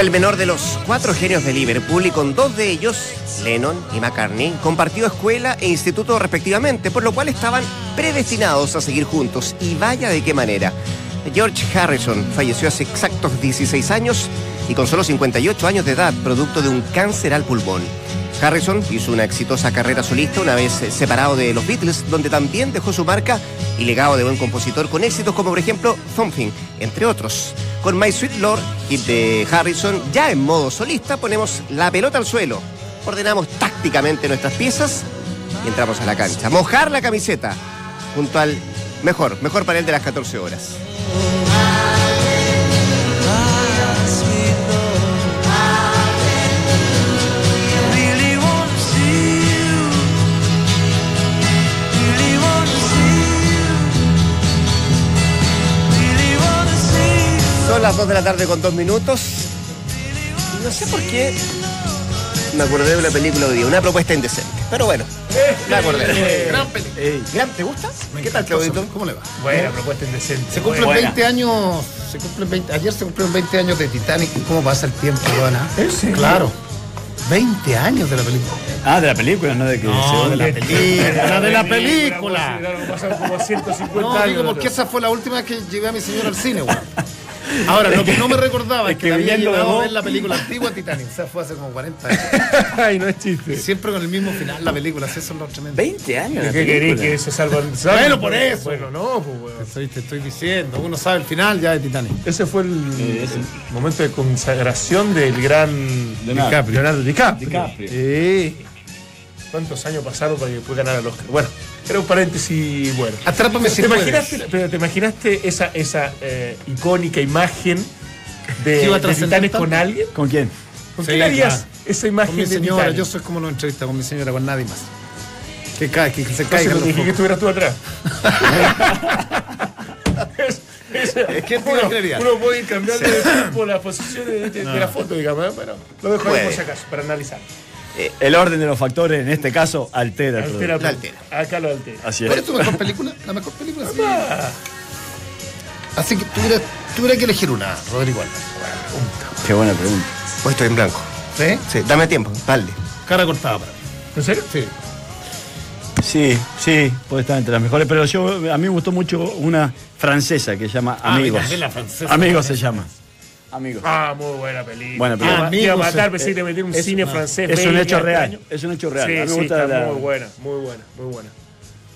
El menor de los cuatro genios de Liverpool y con dos de ellos, Lennon y McCartney, compartió escuela e instituto respectivamente, por lo cual estaban predestinados a seguir juntos. Y vaya de qué manera. George Harrison falleció hace exactos 16 años y con solo 58 años de edad, producto de un cáncer al pulmón. Harrison hizo una exitosa carrera solista una vez separado de los Beatles, donde también dejó su marca y legado de buen compositor con éxitos como por ejemplo Something, entre otros. Con My Sweet Lord, hit de Harrison, ya en modo solista ponemos la pelota al suelo, ordenamos tácticamente nuestras piezas y entramos a la cancha. Mojar la camiseta junto al mejor, mejor panel de las 14 horas. Son las 2 de la tarde con 2 minutos. No sé por qué me acordé de una película hoy día, una propuesta indecente. Pero bueno, me acordé. Gran película. Gran, ¿Te gusta? ¿Qué tal. Claudito? ¿Cómo le va? Buena propuesta indecente. Se cumplen Buena. 20 años, se cumplen 20, ayer se cumplieron 20 años de Titanic. ¿Cómo pasa el tiempo, serio? Claro. 20 años de la película. Ah, de la película, no de que No, se- de la película, de la película. Pasaron como 150 No, años. digo, porque esa fue la última vez que llevé a mi señora al cine, weón. Ahora, lo que no me recordaba es Es que, había llevado a ver la película antigua Titanic. O sea, fue hace como 40 años. Ay, no es chiste. Siempre con el mismo final, la película. Eso es lo tremendo. 20 años. ¿Y la qué querés que se salva? Bueno, por eso. Bueno, no, pues, Te weón. estoy, te estoy diciendo, uno sabe el final ya de Titanic. Ese fue el, Sí, ese. el momento de consagración del gran Leonardo. DiCaprio. Leonardo DiCaprio. DiCaprio. Sí. ¿Cuántos años pasaron para que pueda ganar el Oscar? Bueno, era un paréntesis bueno. Atrápame si ¿Te puedes. imaginaste, pero te imaginaste esa, esa eh, icónica imagen de, ¿Que de Titanic con alguien? ¿Con quién? ¿Con Sí, quién harías claro. esa imagen Con mi de señora, Titanic? yo soy como lo entrevista con mi señora, con nadie más. Que, cae, que, se No caiga. pero dije que estuvieras tú atrás. Es- es- ¿Quién te uno, uno puede ir cambiando de tiempo las posiciones de, de- de la foto, digamos, ¿eh? pero lo dejo ahí por si acaso, para analizar. El orden de los factores, en este caso, altera. el Altera, La altera. Acá lo altera. Así ¿Cuál es. es tu mejor película? La mejor película, sí. Así que tuviera, tuviera que elegir una, Rodrigo Álvarez. Qué buena pregunta. Hoy estoy en blanco. ¿Sí? Sí, dame tiempo, dale. Cara cortada para mí. ¿En serio? Sí. Sí, sí, puede estar entre las mejores, pero yo a mí me gustó mucho una francesa que se llama Ah, Amigos. mira, es la francesa. Amigos se llama. Amigos. Ah, muy buena película. Buena Te iba a- película. te iba a Amigos, matar, eh, pensé que te metí un es- cine no, francés. Es un hecho real. extraño. Es un hecho real. Sí, a mí me sí, gusta está la- muy buena, muy buena, muy buena.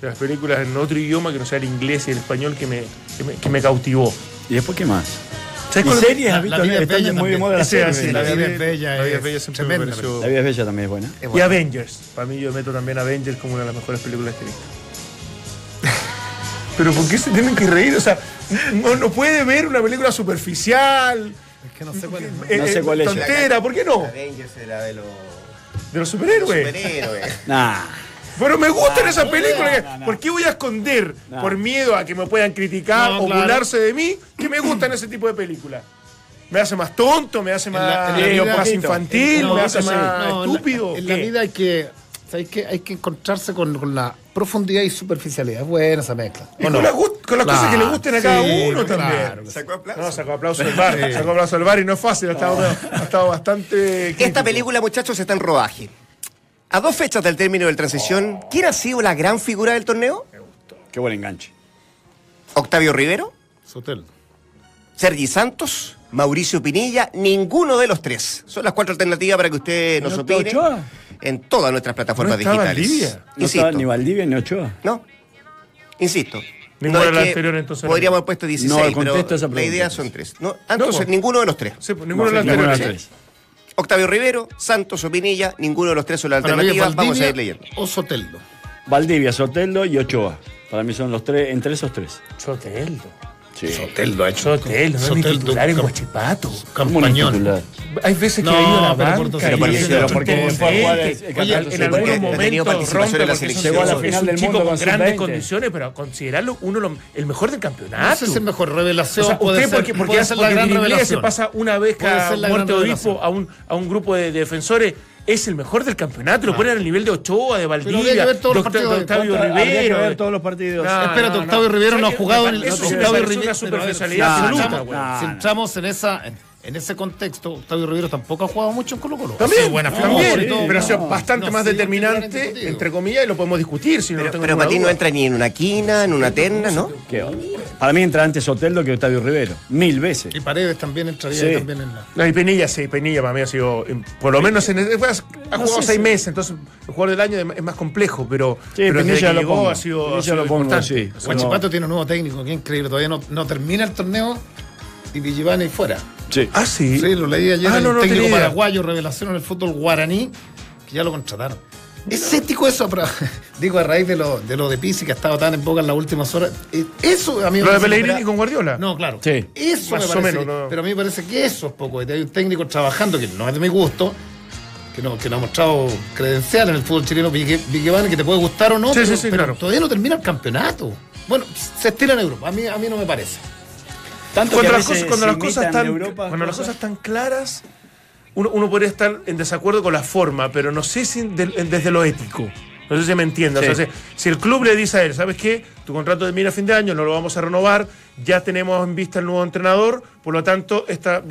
De las películas en otro idioma que no sea el inglés y el español que me, que me, que me cautivó. ¿Y después qué más? ¿Sabes ¿Y cuál- series? La- ¿Has visto? la vida bella muy de moda series. así, La la vida es bella, La vida es bella siempre me. La vida es bella también es buena. Y bueno. Avengers. Para mí yo meto también Avengers como una de las mejores películas que he visto. Pero ¿por qué se tienen que reír? O sea, no, no puede ver una película superficial, Es que no sé cuál es. eh, No sé eh, cuál es. tontera, ¿por qué no? Avengers era de los De los superhéroes. superhéroes. Nah. Pero me gustan esas películas. no, no. ¿Por qué voy a esconder No. por miedo a que me puedan criticar No, o claro. burlarse de mí que me gustan ese tipo de películas? Me hace más tonto, me hace más, la eh, más poquito. infantil, No, me hace más No, en la- estúpido. En la, vida hay que, ¿sabes qué? hay que encontrarse con, con la profundidad y superficialidad. Es buena esa mezcla. Y ¿O con, no? las gust- con las cosas que le gusten a cada sí, uno claro. también. ¿Sacó aplauso? No, sacó aplauso del bar, sacó aplauso del bar y no es fácil, ha estado, ha estado bastante. Esta película, muchachos, está en rodaje. A dos fechas del término del transición, ¿quién ha sido la gran figura del torneo? Qué buen enganche. ¿Octavio Rivero? Sotel. ¿Sergi Santos? ¿Mauricio Pinilla? Ninguno de los tres. Son las cuatro alternativas para que usted nos ¿No está opine Ochoa? En todas nuestras plataformas ¿No digitales. Valdivia? No estaba ni Valdivia ni Ochoa. No. Insisto. Ninguno es que anteriores, entonces, Podríamos no. haber puesto 16, No, pero la idea son tres. No, entonces, pues. ninguno de los tres. Sí, pues, ninguno de las Ninguno de anteriores. las tres. Octavio Rivero, Santos o Pinilla, ninguno de los tres son las Para mí es alternativas. Vamos a ir Valdivia leyendo. o Soteldo. Valdivia, Soteldo y Ochoa. Para mí son los tres, entre esos tres. Soteldo. Sí. Soteldo ha hecho. Soteldo, no es mi titular en cam- Guachipato. ¿Cómo no es Campañón. Hay veces que No, ha ido a la pero banca. por pero tipo porque potente. fue a jugar el- el Oye, campeonato en algunos momentos rompe en la selección. Llegó a la chico- final es un del chico mundo con con grandes condiciones, pero considerarlo uno lo- el mejor del campeonato. Si es mejor revelación. O sea, puede usted ser, porque, porque, hace la gran Diriglia se revelación. pasa una vez cada muerte obispo revelación. a un, a un grupo de defensores. Es el mejor del campeonato, lo ponen al nivel de Ochoa, de habría que Valdivia, ver todos de los Octa- partidos de de Octavio Contra- habría que Rivero. ver todos los partidos. No, Espérate, no, Octavio Rivero no ha jugado en el- Eso Octavio me parece Rivero- una pero a ver, superficialidad si absoluta, entramos- güey. No, Si no. entramos en esa. En ese contexto, Octavio Rivero tampoco ha jugado mucho en Colo Colo. También, buena también, todo, pero ha sido no, bastante no, más sí, determinante, entre comillas, y lo podemos discutir. Si no Pero, para ti no entra ni en una quina, en una terna, ¿no? ¿Qué? Para mí entra antes Soteldo que Octavio Rivero. Mil veces. Y Paredes también entraría Sí. también en la. No, y Penilla, sí, Penilla para mí ha sido, por lo menos, en ha jugado sé seis meses, entonces el jugador del año es más complejo, pero, Sí, pero desde Penilla que lo llegó pongo. ha sido, ha sido lo pongo, importante. sí. Ha sido- Guachipato tiene un nuevo técnico, que increíble, todavía no, no termina el torneo y Vigivani fuera. Sí. Ah, sí. Sí, lo leí ayer, Ah, el no, no técnico paraguayo, revelación en el fútbol guaraní, que ya lo contrataron. Es ético eso, pero digo, a raíz de lo de, lo de Pizzi, que ha estado tan en boca en las últimas horas. eh, Eso a mí me Lo de Pellegrini con Guardiola. No, claro. Sí. Eso Más me o parece. menos, no. Pero a mí me parece que eso es poco. Hay un técnico trabajando que no es de mi gusto, que no, que no ha mostrado credencial en el fútbol chileno, Vigevani, que te puede gustar o no, Sí, pero, sí, sí, pero claro. todavía no termina el campeonato. Bueno, se estira en Europa. A mí, a mí no me parece. Tanto Cuando las cosas, cuando las cosas en Europa, cuando las cosas- están claras, uno, uno podría estar en desacuerdo con la forma, pero no sé si de- desde lo ético. No sé si me entiende. Sí. O sea, si, si el club le dice a él, ¿sabes qué? Tu contrato termina a fin de año, no lo vamos a renovar, ya tenemos en vista el nuevo entrenador, por lo tanto, esta,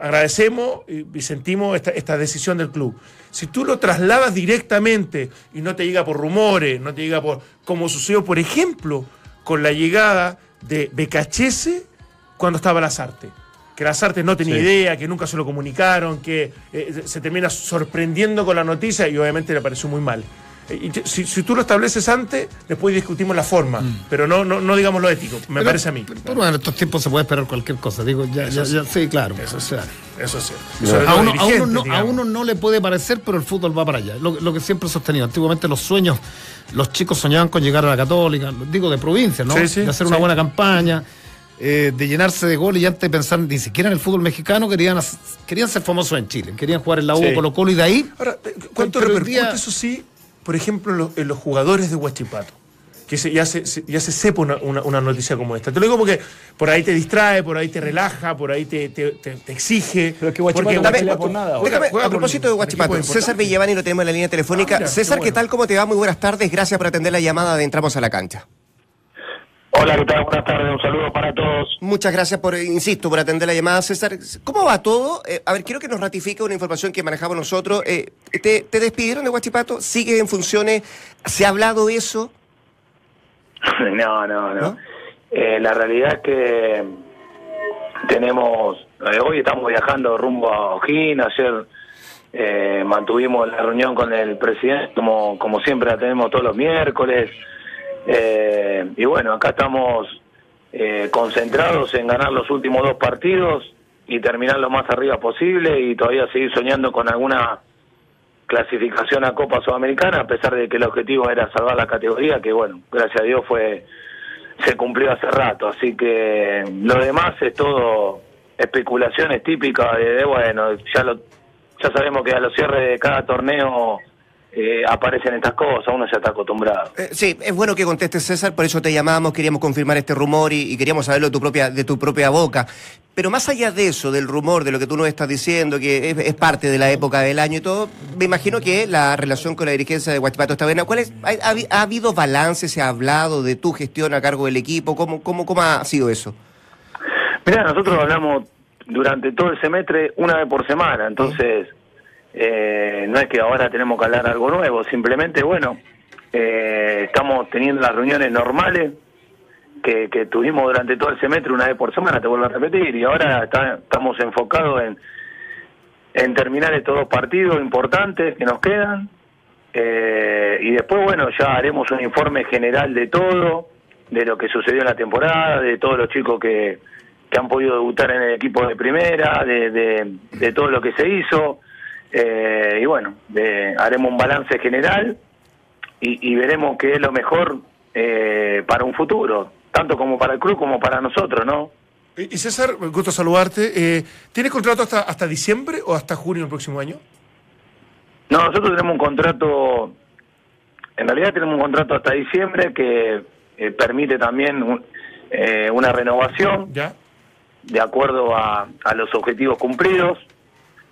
agradecemos y, y sentimos esta, esta decisión del club. Si tú lo trasladas directamente y no te llega por rumores, no te llega por. como sucedió, por ejemplo, con la llegada de Becachese cuando estaba Lazarte. Que Lazarte no tenía Sí. idea, que nunca se lo comunicaron, que eh, se termina sorprendiendo con la noticia y obviamente le pareció muy mal. Eh, y si, si tú lo estableces antes, después discutimos la forma, pero no, no, no digamos lo ético, me Pero- parece a mí. Pero bueno, en estos tiempos se puede esperar cualquier cosa. Digo, ya, ya, ya- sí, claro. Eso o sí. sea, Eso sí. Sobre a, uno, a, uno no, a uno no le puede parecer, pero el fútbol va para allá. Lo, lo que siempre he sostenido. Antiguamente los sueños, los chicos soñaban con llegar a la Católica, digo de provincia, ¿no? Sí, sí, de hacer una buena campaña, eh, de llenarse de goles y antes de pensar ni siquiera en el fútbol mexicano, querían, querían ser famosos en Chile. Querían jugar en la U, Sí. Colo Colo y de ahí. Ahora, eh, ¿cuánto repercute día- eso sí, por ejemplo, en los, en los jugadores de Huachipato? Que se- ya, se, ya se sepa una, una- una noticia como esta. Te lo digo porque por ahí te distrae, por ahí te relaja, por ahí te, te- te- te exige. Pero es que Huachipato Porque no Dame- pelea por nada. Déjame, a propósito de Guachipato, César. Villevani lo tenemos en la línea telefónica. Ah, mira, César, qué ¿qué tal? ¿Cómo te va? Muy buenas tardes. Gracias por atender la llamada de Entramos a la Cancha. Hola, ¿qué tal? Buenas tardes, un saludo para todos. Muchas gracias por, insisto, por atender la llamada, César. ¿Cómo va todo? Eh, a ver, quiero que nos ratifique una información que manejamos nosotros. Eh, ¿te, te despidieron de Guachipato? ¿Sigues en funciones? ¿Se ha hablado de eso? No, no, no. ¿No? Eh, la realidad es que tenemos, eh, hoy estamos viajando rumbo a Ojín, ayer eh, mantuvimos la reunión con el presidente, como, como siempre la tenemos todos los miércoles, Eh, y bueno, acá estamos eh, concentrados en ganar los últimos dos partidos y terminar lo más arriba posible y todavía seguir soñando con alguna clasificación a Copa Sudamericana, a pesar de que el objetivo era salvar la categoría, que bueno, gracias a Dios fue se cumplió hace rato, así que lo demás es todo especulaciones típicas de, de, bueno, ya lo ya sabemos que a los cierres de cada torneo eh, aparecen estas cosas, uno ya está acostumbrado. Eh, sí, es bueno que contestes, César, por eso te llamamos, queríamos confirmar este rumor y, y queríamos saberlo de tu, propia, de tu propia boca. Pero más allá de eso, del rumor, de lo que tú nos estás diciendo, que es, es parte de la época del año y todo, me imagino que la relación con la dirigencia de Guachipato está buena. ¿Cuál es, ha, ha- ha habido balance? ¿Se ha hablado de tu gestión a cargo del equipo? ¿Cómo, cómo, cómo ha sido eso? Mira, nosotros hablamos durante todo el semestre una vez por semana, entonces eh, no es que ahora tenemos que hablar algo nuevo, simplemente, bueno, eh, estamos teniendo las reuniones normales que, que tuvimos durante todo el semestre una vez por semana, te vuelvo a repetir, y ahora está- estamos enfocados en, en terminar estos dos partidos importantes que nos quedan, eh, y después, bueno, ya haremos un informe general de todo, de lo que sucedió en la temporada, de todos los chicos que, que han podido debutar en el equipo de primera, de, de, de todo lo que se hizo. Eh, y bueno, de- haremos un balance general y, y veremos qué es lo mejor eh, para un futuro, tanto como para el club como para nosotros, ¿no? Y y César, me gusta saludarte. Eh, ¿Tienes contrato hasta, hasta diciembre o hasta junio del próximo año? No, nosotros tenemos un contrato, en realidad tenemos un contrato hasta diciembre que eh, permite también un- eh, una renovación ¿Ya? de acuerdo a, a los objetivos cumplidos,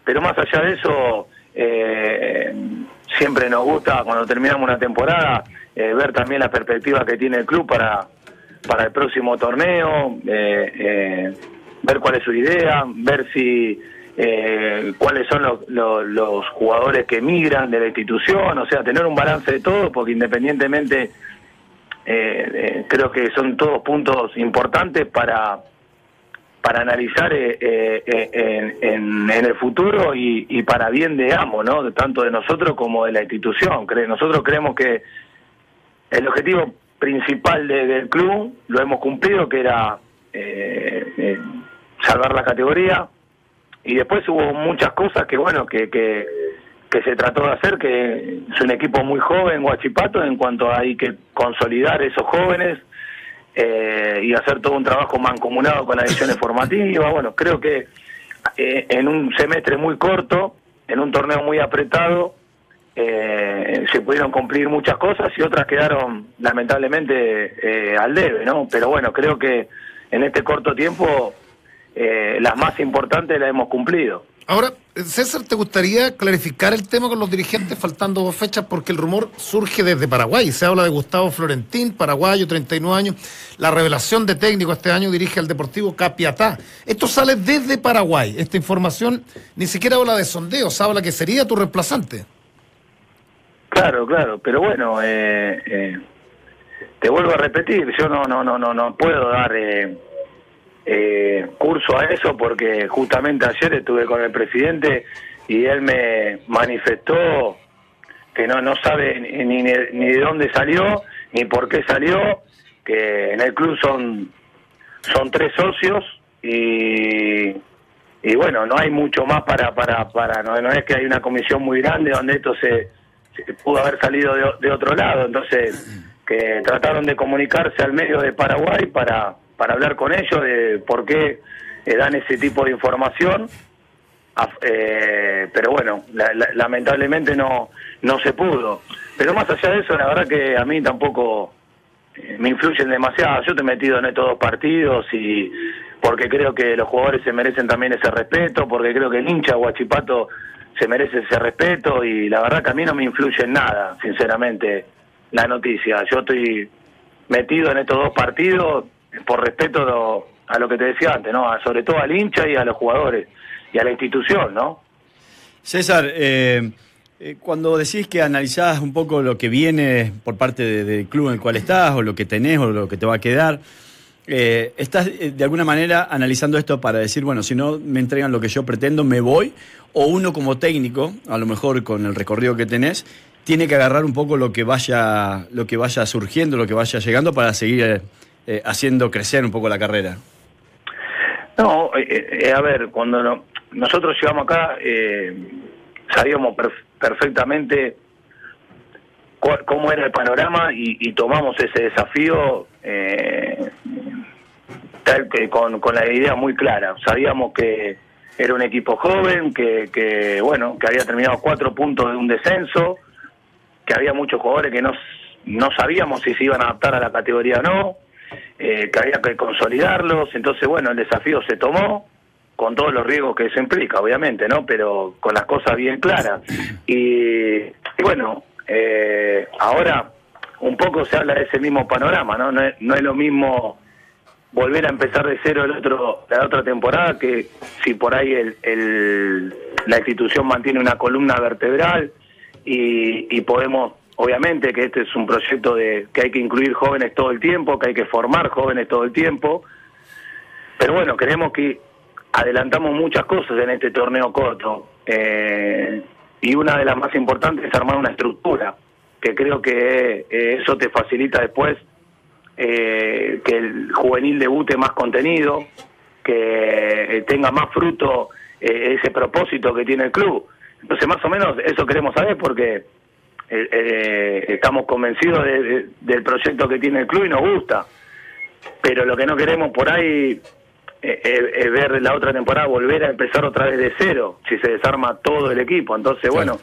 pero más allá de eso, eh, siempre nos gusta cuando terminamos una temporada eh, ver también la perspectiva que tiene el club para, para el próximo torneo, eh, eh, ver cuál es su idea, ver si cuáles son los, los, jugadores que emigran de la institución, o sea, tener un balance de todo, porque independientemente creo que son todos puntos importantes para para analizar eh, eh, eh, en, en, en, el futuro y, y, para bien de ambos, ¿no? Tanto de nosotros como de la institución. Nosotros creemos que el objetivo principal de, del club lo hemos cumplido, que era eh, salvar la categoría. Y después hubo muchas cosas que, bueno, que, que, que se trató de hacer, que es un equipo muy joven, Guachipato, en cuanto hay que consolidar esos jóvenes, eh, y hacer todo un trabajo mancomunado con las ediciones formativas. Bueno, creo que eh, en un semestre muy corto, en un torneo muy apretado, eh, se pudieron cumplir muchas cosas y otras quedaron lamentablemente eh, al debe, ¿no? Pero bueno, creo que en este corto tiempo las más importantes las hemos cumplido. Ahora, César, ¿te gustaría clarificar el tema con los dirigentes faltando dos fechas? Porque el rumor surge desde Paraguay. Se habla de Gustavo Florentín, paraguayo, 39 años. La revelación de técnico este año dirige al Deportivo Capiatá. Esto sale desde Paraguay. Esta información ni siquiera habla de sondeos, habla que sería tu reemplazante. Claro, claro, pero bueno, eh, eh, te vuelvo a repetir, yo no, no, no, no, no puedo dar... Eh, eh, curso a eso porque justamente ayer estuve con el presidente y él me manifestó que no no sabe ni, ni, de dónde salió ni por qué salió que en el club son son tres socios y y bueno no hay mucho más para para para no, no es que hay una comisión muy grande donde esto se, pudo haber salido de otro lado. Entonces que trataron de comunicarse al medio de Paraguay para para hablar con ellos de por qué eh, dan ese tipo de información. Eh, pero bueno, la, la, lamentablemente no, no se pudo. Pero más allá de eso, la verdad que a mí tampoco eh, me influyen demasiado. Yo te he metido en estos dos partidos y porque creo que los jugadores se merecen también ese respeto, porque creo que el hincha Guachipato se merece ese respeto y la verdad que a mí no me influye en nada, sinceramente, la noticia. Yo estoy metido en estos dos partidos por respeto a lo que te decía antes, ¿no? sobre todo al hincha y a los jugadores y a la institución, ¿no? César, eh, eh, cuando decís que analizás un poco lo que viene por parte de, del club en el cual estás, o lo que tenés, o lo que te va a quedar, eh, ¿estás eh, de alguna manera analizando esto para decir, bueno, si no me entregan lo que yo pretendo, me voy? ¿O uno como técnico, a lo mejor con el recorrido que tenés, tiene que agarrar un poco lo que vaya, lo que vaya surgiendo, lo que vaya llegando para seguir eh, haciendo crecer un poco la carrera? No, eh, eh, a ver, cuando no, nosotros llegamos acá, sabíamos perf perfectamente cómo era el panorama y, y tomamos ese desafío tal que con, con la idea muy clara. Sabíamos que era un equipo joven, que, que bueno, que había terminado cuatro puntos de un descenso, que había muchos jugadores que no, no sabíamos si se iban a adaptar a la categoría o no, eh, que había que consolidarlos, entonces bueno, el desafío se tomó, con todos los riesgos que eso implica, obviamente, ¿no? Pero con las cosas bien claras. Y, bueno, eh, ahora un poco se habla de ese mismo panorama, ¿no? No es, no es lo mismo volver a empezar de cero el otro la otra temporada que si por ahí el, el la institución mantiene una columna vertebral y, y podemos obviamente que este es un proyecto de que hay que incluir jóvenes todo el tiempo, que hay que formar jóvenes todo el tiempo, pero bueno, creemos que adelantamos muchas cosas en este torneo corto eh, y una de las más importantes es armar una estructura, que creo que eh, eso te facilita después eh, que el juvenil debute más contenido, que tenga más fruto eh, ese propósito que tiene el club. Entonces más o menos eso queremos saber porque eh, eh, estamos convencidos de, de, del proyecto que tiene el club y nos gusta. Pero lo que no queremos por ahí eh, es ver la otra temporada volver a empezar otra vez de cero, si se desarma todo el equipo. Entonces, bueno,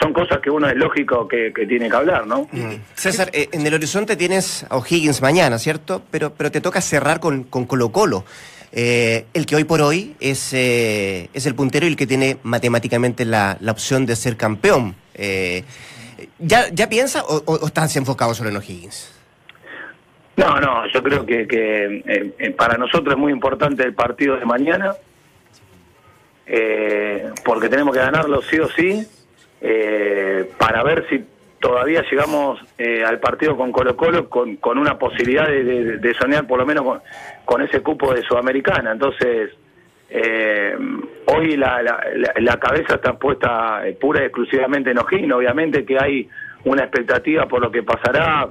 son cosas que uno es lógico que, que tiene que hablar, ¿no? Mm. César, en el horizonte tienes a O'Higgins mañana, ¿cierto? Pero, pero te toca cerrar con, con Colo Colo. Eh, el que hoy por hoy es, eh, es el puntero y el que tiene matemáticamente la, la opción de ser campeón. Eh, ¿ya, ¿Ya piensa o, o, estás enfocado solo en O'Higgins? No, No, yo creo que, que eh, para nosotros es muy importante el partido de mañana, eh, porque tenemos que ganarlo sí o sí, eh, para ver si todavía llegamos eh, al partido con Colo Colo con, una posibilidad de, de- soñar por lo menos con ese cupo de Sudamericana. Entonces, eh, hoy la, cabeza está puesta eh, pura y exclusivamente en O'Higgins. Obviamente que hay una expectativa por lo que pasará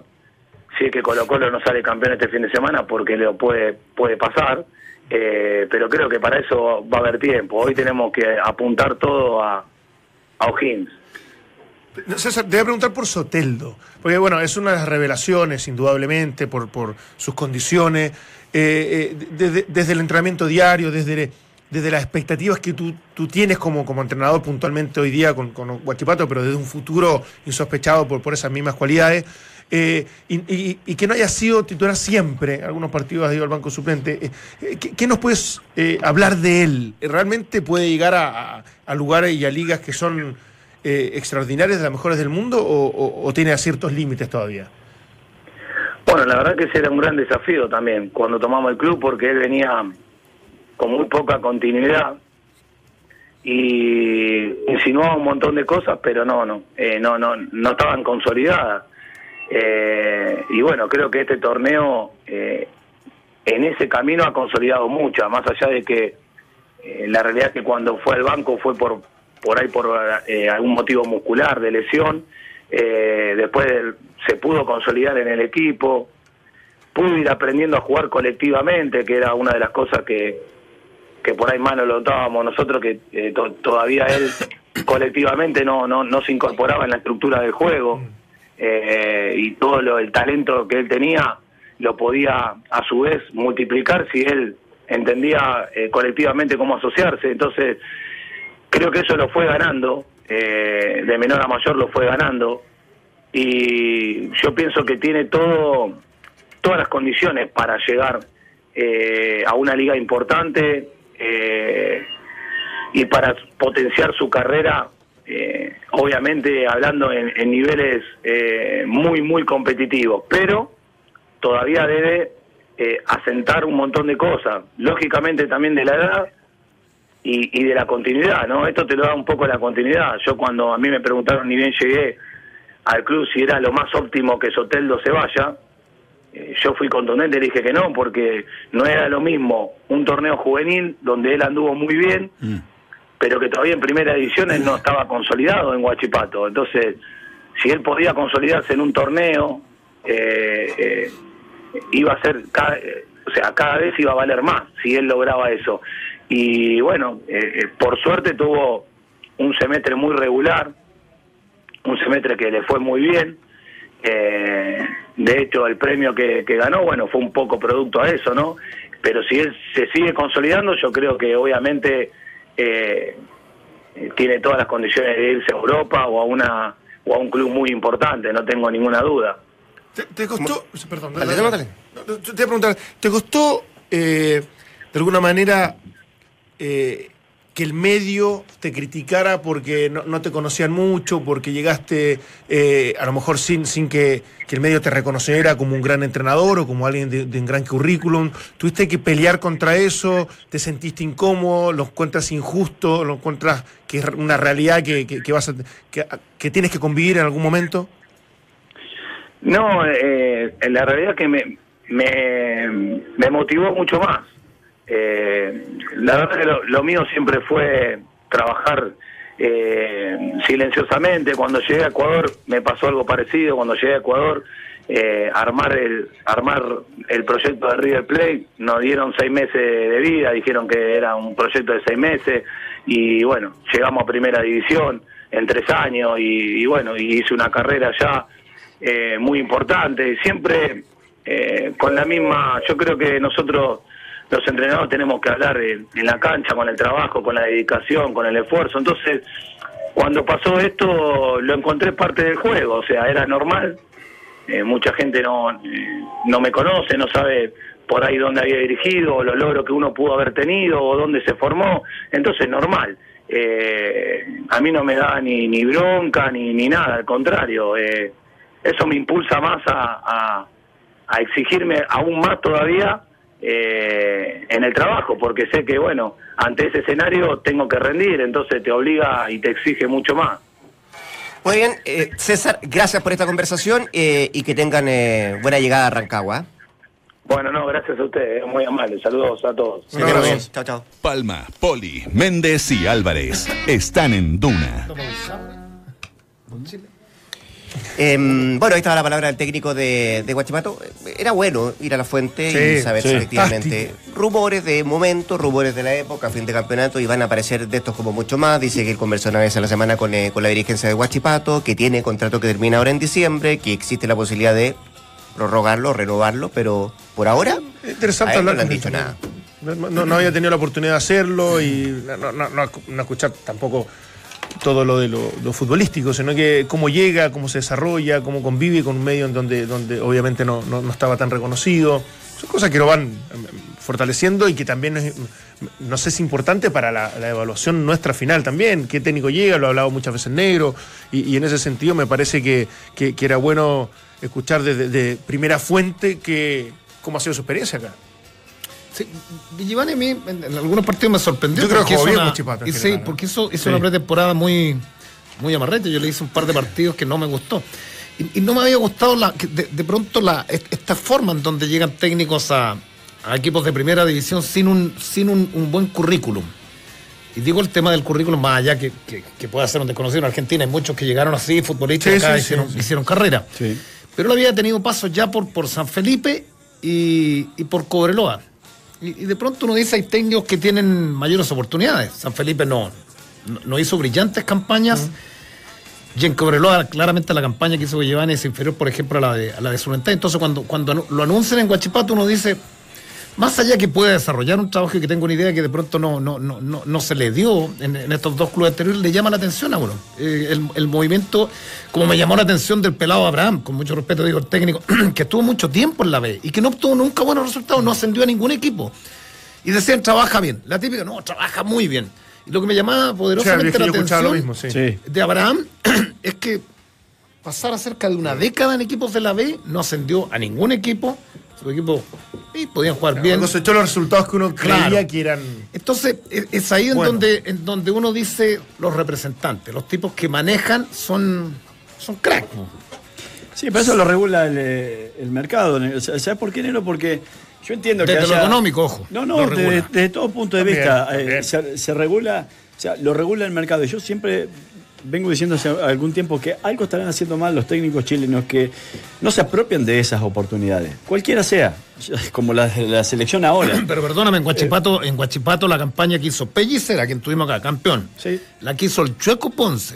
si es que Colo Colo no sale campeón este fin de semana porque lo puede, puede pasar. Eh, pero creo que para eso va a haber tiempo. Hoy tenemos que apuntar todo a, a O'Higgins. César, te voy a preguntar por Soteldo, porque bueno, es una de las revelaciones, indudablemente, por, sus condiciones, desde, desde el entrenamiento diario, desde, desde las expectativas que tú, tú tienes como, como entrenador puntualmente hoy día con, Guachipato, pero desde un futuro insospechado por, por esas mismas cualidades. eh, y, y- que no haya sido titular siempre, algunos partidos ha ido al banco suplente. eh, eh, ¿qué, nos puedes eh, hablar de él? ¿Realmente puede llegar a, a- a lugares y a ligas que son eh, extraordinarias, de las mejores del mundo, o, o- o tiene ciertos límites todavía? Bueno, la verdad que ese era un gran desafío también cuando tomamos el club porque él venía con muy poca continuidad y insinuaba un montón de cosas, pero no, no, eh, no, no, no estaban consolidadas. Eh, y bueno, creo que este torneo eh, en ese camino ha consolidado mucho, más allá de que eh, la realidad es que cuando fue al banco fue por por ahí por eh, algún motivo muscular de lesión, eh, después se pudo consolidar en el equipo, pudo ir aprendiendo a jugar colectivamente, que era una de las cosas que, que por ahí más lo notábamos nosotros, que eh, to- todavía él colectivamente no, no, no se incorporaba en la estructura del juego. Eh, y todo lo, el talento que él tenía lo podía a su vez multiplicar si él entendía eh, colectivamente cómo asociarse. Entonces, creo que eso lo fue ganando, eh, de menor a mayor lo fue ganando, y yo pienso que tiene todo todas las condiciones para llegar eh, a una liga importante eh, y para potenciar su carrera, eh, obviamente hablando en, en niveles eh, muy, muy competitivos, pero todavía debe eh, asentar un montón de cosas, lógicamente también de la edad y, y de la continuidad, ¿no? Esto te lo da un poco la continuidad. Yo cuando a mí me preguntaron ni bien llegué al club si era lo más óptimo que Soteldo se vaya, yo fui contundente y le dije que no, porque no era lo mismo un torneo juvenil donde él anduvo muy bien, pero que todavía en primera edición él no estaba consolidado en Huachipato. Entonces, si él podía consolidarse en un torneo, eh, eh, iba a ser, cada, eh, o sea, cada vez iba a valer más si él lograba eso. Y bueno, eh, eh, por suerte tuvo un semestre muy regular, un semestre que le fue muy bien. Eh, de hecho, el premio que, que ganó, bueno, fue un poco producto a eso, ¿no? Pero si él se sigue consolidando, yo creo que obviamente eh, tiene todas las condiciones de irse a Europa o a una o a un club muy importante, no tengo ninguna duda. ¿Te, te costó, perdón, Dale, dale, dale. No, no, Te voy a preguntar, ¿te costó eh, de alguna manera eh, que el medio te criticara porque no, no te conocían mucho, porque llegaste eh, a lo mejor sin, sin que, el medio te reconociera como un gran entrenador o como alguien de, un gran currículum? ¿Tuviste que pelear contra eso? ¿Te sentiste incómodo? ¿Lo encuentras injusto? ¿Lo encuentras que es una realidad que, que, que vas a, que, tienes que convivir en algún momento? No, eh, la realidad es que me, me, me motivó mucho más. Eh, la verdad que lo, lo mío siempre fue trabajar eh, silenciosamente. Cuando llegué a Ecuador me pasó algo parecido. Cuando llegué a Ecuador, eh, armar el armar el proyecto de River Plate, nos dieron seis meses de vida, dijeron que era un proyecto de seis meses y bueno, llegamos a primera división en tres años y, y bueno, y hice una carrera ya eh, muy importante. Siempre eh, con la misma, yo creo que nosotros los entrenadores tenemos que hablar en, la cancha, con el trabajo, con la dedicación, con el esfuerzo. Entonces, cuando pasó esto, lo encontré parte del juego, o sea, era normal. Eh, mucha gente no, eh, no me conoce, no sabe por ahí dónde había dirigido, o los logros que uno pudo haber tenido, o dónde se formó. Entonces, normal. Eh, a mí no me da ni, ni bronca ni, ni nada, al contrario. Eh, eso me impulsa más a, a, a exigirme aún más todavía eh, en el trabajo, porque sé que, bueno, ante ese escenario tengo que rendir, entonces te obliga y te exige mucho más. Muy bien, eh, César, gracias por esta conversación eh, y que tengan eh, buena llegada a Rancagua. Bueno, no, gracias a ustedes, muy amable. Saludos a todos. Bien. Chao, chao. Palma, Poli, Méndez y Álvarez están en Duna. Em, bueno, ahí estaba la palabra del técnico de, de Guachipato. Era bueno ir a la fuente y saber sí. si efectivamente rumores de momento, rumores de la época, fin de campeonato, y van a aparecer de estos como mucho más. Dice que él conversó una vez a la semana con, eh, con la dirigencia de Guachipato, que tiene contrato que termina ahora en diciembre, que existe la posibilidad de prorrogarlo, renovarlo, pero por ahora Interesante a él no le han dicho nada. No, había tenido la oportunidad de hacerlo y no- no escuchar tampoco todo lo de lo, lo futbolístico, sino que cómo llega, cómo se desarrolla, cómo convive con un medio en donde, donde obviamente no, no- no estaba tan reconocido. Son cosas que lo van em, fortaleciendo y que también es, no sé si importante para la, evaluación nuestra final también. ¿Qué técnico llega? Lo ha hablado muchas veces negro y, en ese sentido me parece que, que- que era bueno escuchar desde de primera fuente que, cómo ha sido su experiencia acá. Sí, a mí en, algunos partidos me sorprendió. Yo creo que jugó bien una- sí, porque hizo, hizo Sí. una pretemporada muy, muy amarrete. Yo le hice un par de partidos que no me gustó. Y, y no me había gustado la, de, de pronto la, est- esta forma en donde llegan técnicos a, a equipos de primera división sin un, sin un, un buen currículum. Y digo el tema del currículum más allá que, que, que pueda ser un desconocido en Argentina. Hay muchos que llegaron así, futbolistas, Sí, y acá sí, hicieron, carrera. Pero él había tenido pasos ya por, por San Felipe y, y por Cobreloa. Y, y de pronto uno dice, hay técnicos que tienen mayores oportunidades. San Felipe no, no, no hizo brillantes campañas. Y en Cobreloa, claramente la campaña que hizo Giovanni es inferior, por ejemplo, a la de, a la de. Entonces, cuando, cuando lo anuncian en Guachipato, uno dice, más allá que pueda desarrollar un trabajo y que tengo una idea que de pronto no, no, no, no, no se le dio en, en estos dos clubes anteriores, le llama la atención a uno. Eh, el, el movimiento, como me llamó la atención del pelado Abraham, con mucho respeto digo el técnico, que estuvo mucho tiempo en la B y que no obtuvo nunca buenos resultados, no ascendió a ningún equipo. Y decían, trabaja bien. La típica, no, trabaja muy bien. Y lo que me llamaba poderosamente O sea, la atención lo mismo, sí. Sí. de Abraham es que pasara cerca de una década en equipos de la B, no ascendió a ningún equipo. Su equipo sí, podían jugar bien. Cosechó los resultados que uno creía Claro. que eran. Entonces, es, es ahí en, donde, en donde uno dice los representantes, los tipos que manejan son, son crack. Sí, pero eso lo regula el, eh, el mercado. O sea, ¿Sabes por qué, Nero? Porque yo entiendo que. Desde lo haya- económico, ojo, No, no, desde, desde todo punto de También, vista. eh, se, se regula, o sea, lo regula el mercado. Y yo siempre vengo diciendo hace algún tiempo que algo estarán haciendo mal los técnicos chilenos que no se apropian de esas oportunidades. Cualquiera sea, como la, la selección ahora. Pero perdóname, en Guachipato, en Guachipato la campaña que hizo Pellicera, quien tuvimos acá, campeón, Sí. la que hizo el Chueco Ponce.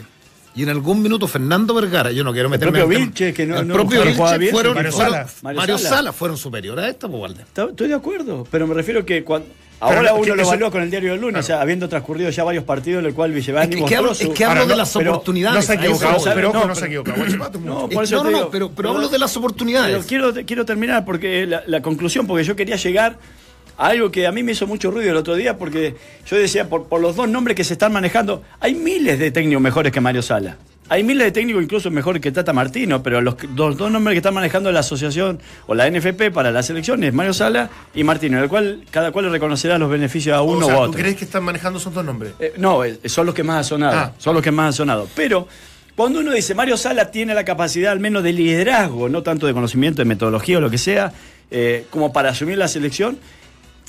Y en algún minuto Fernando Vergara, yo no quiero meterme propio en Vilche, que no- el no propio Vilche bien, fueron, Mario fueron- Sala. Mario, Mario Sala. Sala. fueron superiores a esta, pues, Walter. Está- Estoy de acuerdo, pero me refiero que cuando. Ahora Pero, uno que lo eso- evalúa con el diario del lunes, o sea, habiendo transcurrido ya varios partidos en el cual Villevani Es que, que hablo, mostró es su- que hablo Ahora, de no, las pero oportunidades. No se voy. pero ojo, no, no se pero- muy- No, por eso no, pero, pero pero- hablo de las oportunidades. Pero quiero, quiero terminar porque la, la conclusión, porque yo quería llegar algo que a mí me hizo mucho ruido el otro día, porque yo decía, por, por los dos nombres que se están manejando, hay miles de técnicos mejores que Mario Sala. Hay miles de técnicos incluso mejores que Tata Martino, pero los dos, dos nombres que están manejando la asociación o la NFP para las elecciones, Mario Sala y Martino, el cual cada cual le reconocerá los beneficios a uno o sea, u ¿tú otro. crees que están manejando esos dos nombres? Eh, no, son los que más ha sonado. Ah. Son los que más ha sonado. Pero cuando uno dice Mario Sala tiene la capacidad al menos de liderazgo, no tanto de conocimiento, de metodología o lo que sea, eh, como para asumir la selección,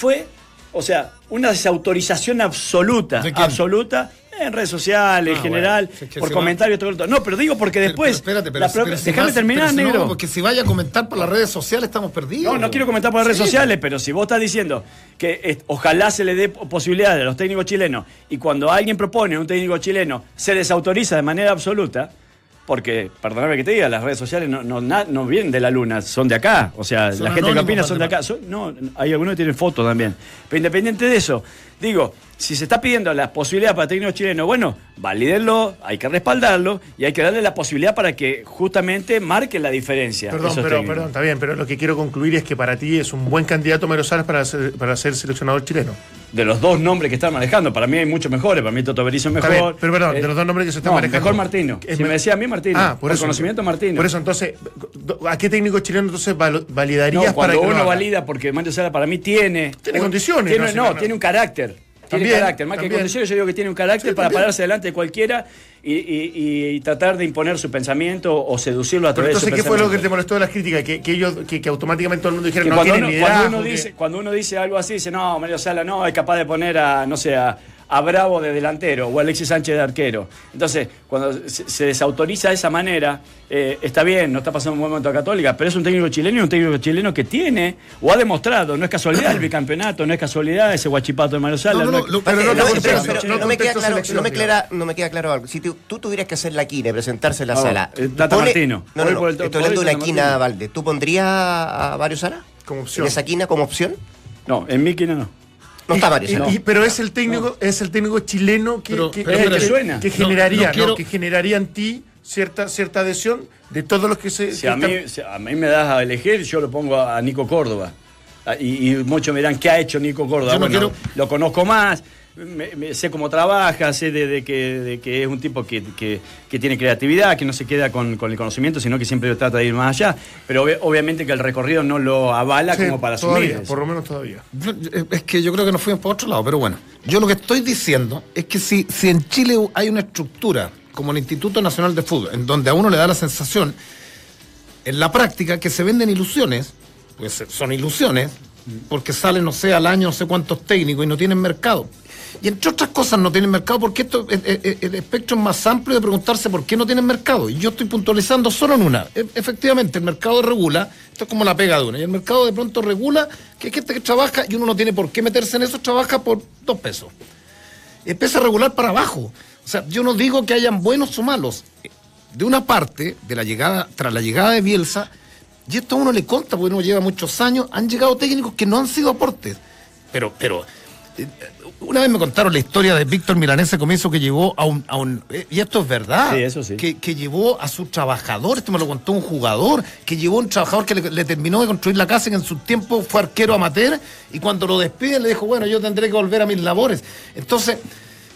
fue, o sea, una desautorización absoluta, absoluta. En redes sociales, Ah, en general, bueno, si es que por se va- comentarios, todo lo No, pero digo porque después. Pero, espérate, pero, la pro- pero si déjame vas- terminar, pero si negro. No, porque si vaya a comentar por las redes sociales estamos perdidos. No, no quiero comentar por las redes sociales, pero si vos estás diciendo que eh, ojalá se le dé posibilidades a los técnicos chilenos y cuando alguien propone un técnico chileno se desautoriza de manera absoluta, porque, perdóname que te diga, las redes sociales no, no, no vienen de la luna, son de acá. O sea, Son la gente que opina son de acá. Son- no, hay algunos que tienen fotos también. Pero independiente de eso, digo, si se está pidiendo las posibilidades para técnicos chilenos, bueno, valídenlo, hay que respaldarlo y hay que darle la posibilidad para que justamente marque la diferencia. Perdón, pero, técnicos. perdón, está bien, pero lo que quiero concluir es que para ti es un buen candidato Mario Salas para ser, para ser seleccionador chileno. De los dos nombres que están manejando. Para mí hay muchos mejores. Para mí Toto Berizzo es mejor. bien, pero perdón, de los dos nombres que se están no, manejando. Mejor Martino. Es si me- decía a mí Martino. Ah, por eso. conocimiento Martino. Por eso, entonces, ¿a qué técnico chileno entonces val- validarías No, para cuando que lo uno valida, porque Mario Sala para mí tiene. Tiene un- condiciones, Tiene, no. tiene un carácter. Tiene También, carácter. Más que también. condiciones, yo digo que tiene un carácter Sí, para también. pararse delante de cualquiera y, y- y tratar de imponer su pensamiento o seducirlo a Pero través de su entonces, ¿qué fue lo que te molestó de las críticas? Que, que ellos, que, que automáticamente todo el mundo dijera Que no cuando, tienen uno, liderazgo. cuando, uno que- dice, cuando uno dice algo así, dice, no, Mario Sala no, es capaz de poner a, no sé, a, a Bravo de delantero o a Alexis Sánchez de arquero. Entonces, cuando se, desautoriza de esa manera, eh, está bien, no está pasando un buen momento a Católica, pero es un técnico chileno y un técnico chileno que tiene o ha demostrado, no es casualidad el bicampeonato, no es casualidad ese guachipato de Mario Sala. No, no, no Pero no me queda claro, no me digamos. clara- no me queda claro algo. Si tú, tú tuvieras que hacer la quina, presentarse en la No, sala. eh, Tata pone- Martino. No, no, Voy no, por el- estoy hablando de una quina. Valde. ¿Tú pondrías a Mario Sala? Como opción. ¿En esa quina como opción? No, en mi quina no. No está Mario Y- Sala. y- pero es el técnico, es el técnico chileno que, Pero- que, pero que- espera, que- suena. que generaría, no ¿no? quiero- que generaría en ti cierta, cierta adhesión de todos los que se. Si que a mí, están- si a mí me das a elegir, yo lo pongo a Nico Córdoba. Ah, Y, y muchos me dirán, ¿qué ha hecho Nico Córdoba? Yo no bueno, quiero- lo conozco más, me- me- sé cómo trabaja, sé de, de que, de que es un tipo que, que- que tiene creatividad, que no se queda con, con el conocimiento, sino que siempre trata de ir más allá. Pero obvi- obviamente que el recorrido no lo avala Sí, como para asumir. todavía, eso. por lo menos todavía. Yo- Es que yo creo que nos fuimos para otro lado, pero bueno. Yo lo que estoy diciendo es que si, si en Chile hay una estructura como el Instituto Nacional de Fútbol, en donde a uno le da la sensación, en la práctica, que se venden ilusiones, pues son ilusiones, porque salen, no sé, al año no sé cuántos técnicos y no tienen mercado. Y entre otras cosas no tienen mercado porque esto, eh, eh, eh, el espectro es más amplio de preguntarse por qué no tienen mercado. Y yo estoy puntualizando solo en una. E- efectivamente, el mercado regula, esto es como la pega de una, y el mercado de pronto regula que hay gente que trabaja y uno no tiene por qué meterse en eso, trabaja por dos pesos. Empieza a regular para abajo. O sea, yo no digo que hayan buenos o malos. De una parte, de la llegada, tras la llegada de Bielsa, y esto a uno le conta, porque uno lleva muchos años, han llegado técnicos que no han sido aportes. Pero, pero, eh, una vez me contaron la historia de Víctor Milanese Comienzo que llevó a un, a un eh, y esto es verdad, Sí, eso sí. que, que llevó a su trabajador, esto me lo contó un jugador, que llevó a un trabajador que le, le terminó de construir la casa y que en su tiempo fue arquero amateur y cuando lo despiden le dijo, bueno, yo tendré que volver a mis labores. Entonces,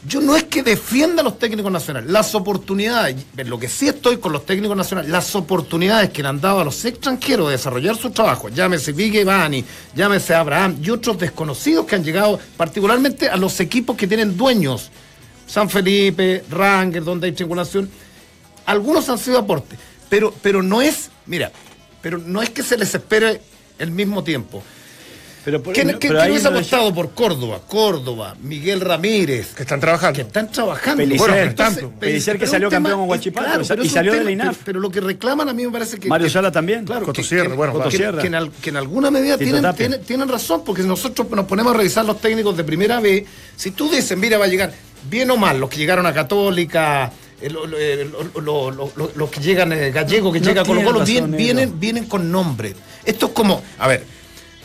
yo no es que defienda a los técnicos nacionales, las oportunidades, lo que sí estoy con los técnicos nacionales, las oportunidades que le han dado a los extranjeros de desarrollar su trabajo, llámese Vigue Bani, llámese Abraham y otros desconocidos que han llegado, particularmente a los equipos que tienen dueños, San Felipe, Ranger, donde hay triangulación, algunos han sido aportes, pero, pero no es, mira, pero no es que se les espere el mismo tiempo. Pero por- ¿Quién, no, quién- pero quién no apostado por Córdoba? Córdoba, Miguel Ramírez, Que están trabajando. que están trabajando. Pellicer, Bueno, entonces, que salió campeón con es Huachipato, claro, y pero salió de tema- la INAF. Pero, pero lo que reclaman a mí me parece que. Mario Sala también. Claro, que- Cotosierra, que- bueno, que- Cotosierra. Que, en que en alguna medida Tito tienen, Tapia. tienen, tienen razón, porque si nosotros nos ponemos a revisar los técnicos de primera vez, si tú dices, mira, va a llegar, bien o mal, los que llegaron a Católica. eh, lo- lo- eh, lo- lo- lo- lo- Los que llegan eh, gallego, que No llega con negro. vienen, vienen con nombre. Esto es como, a ver,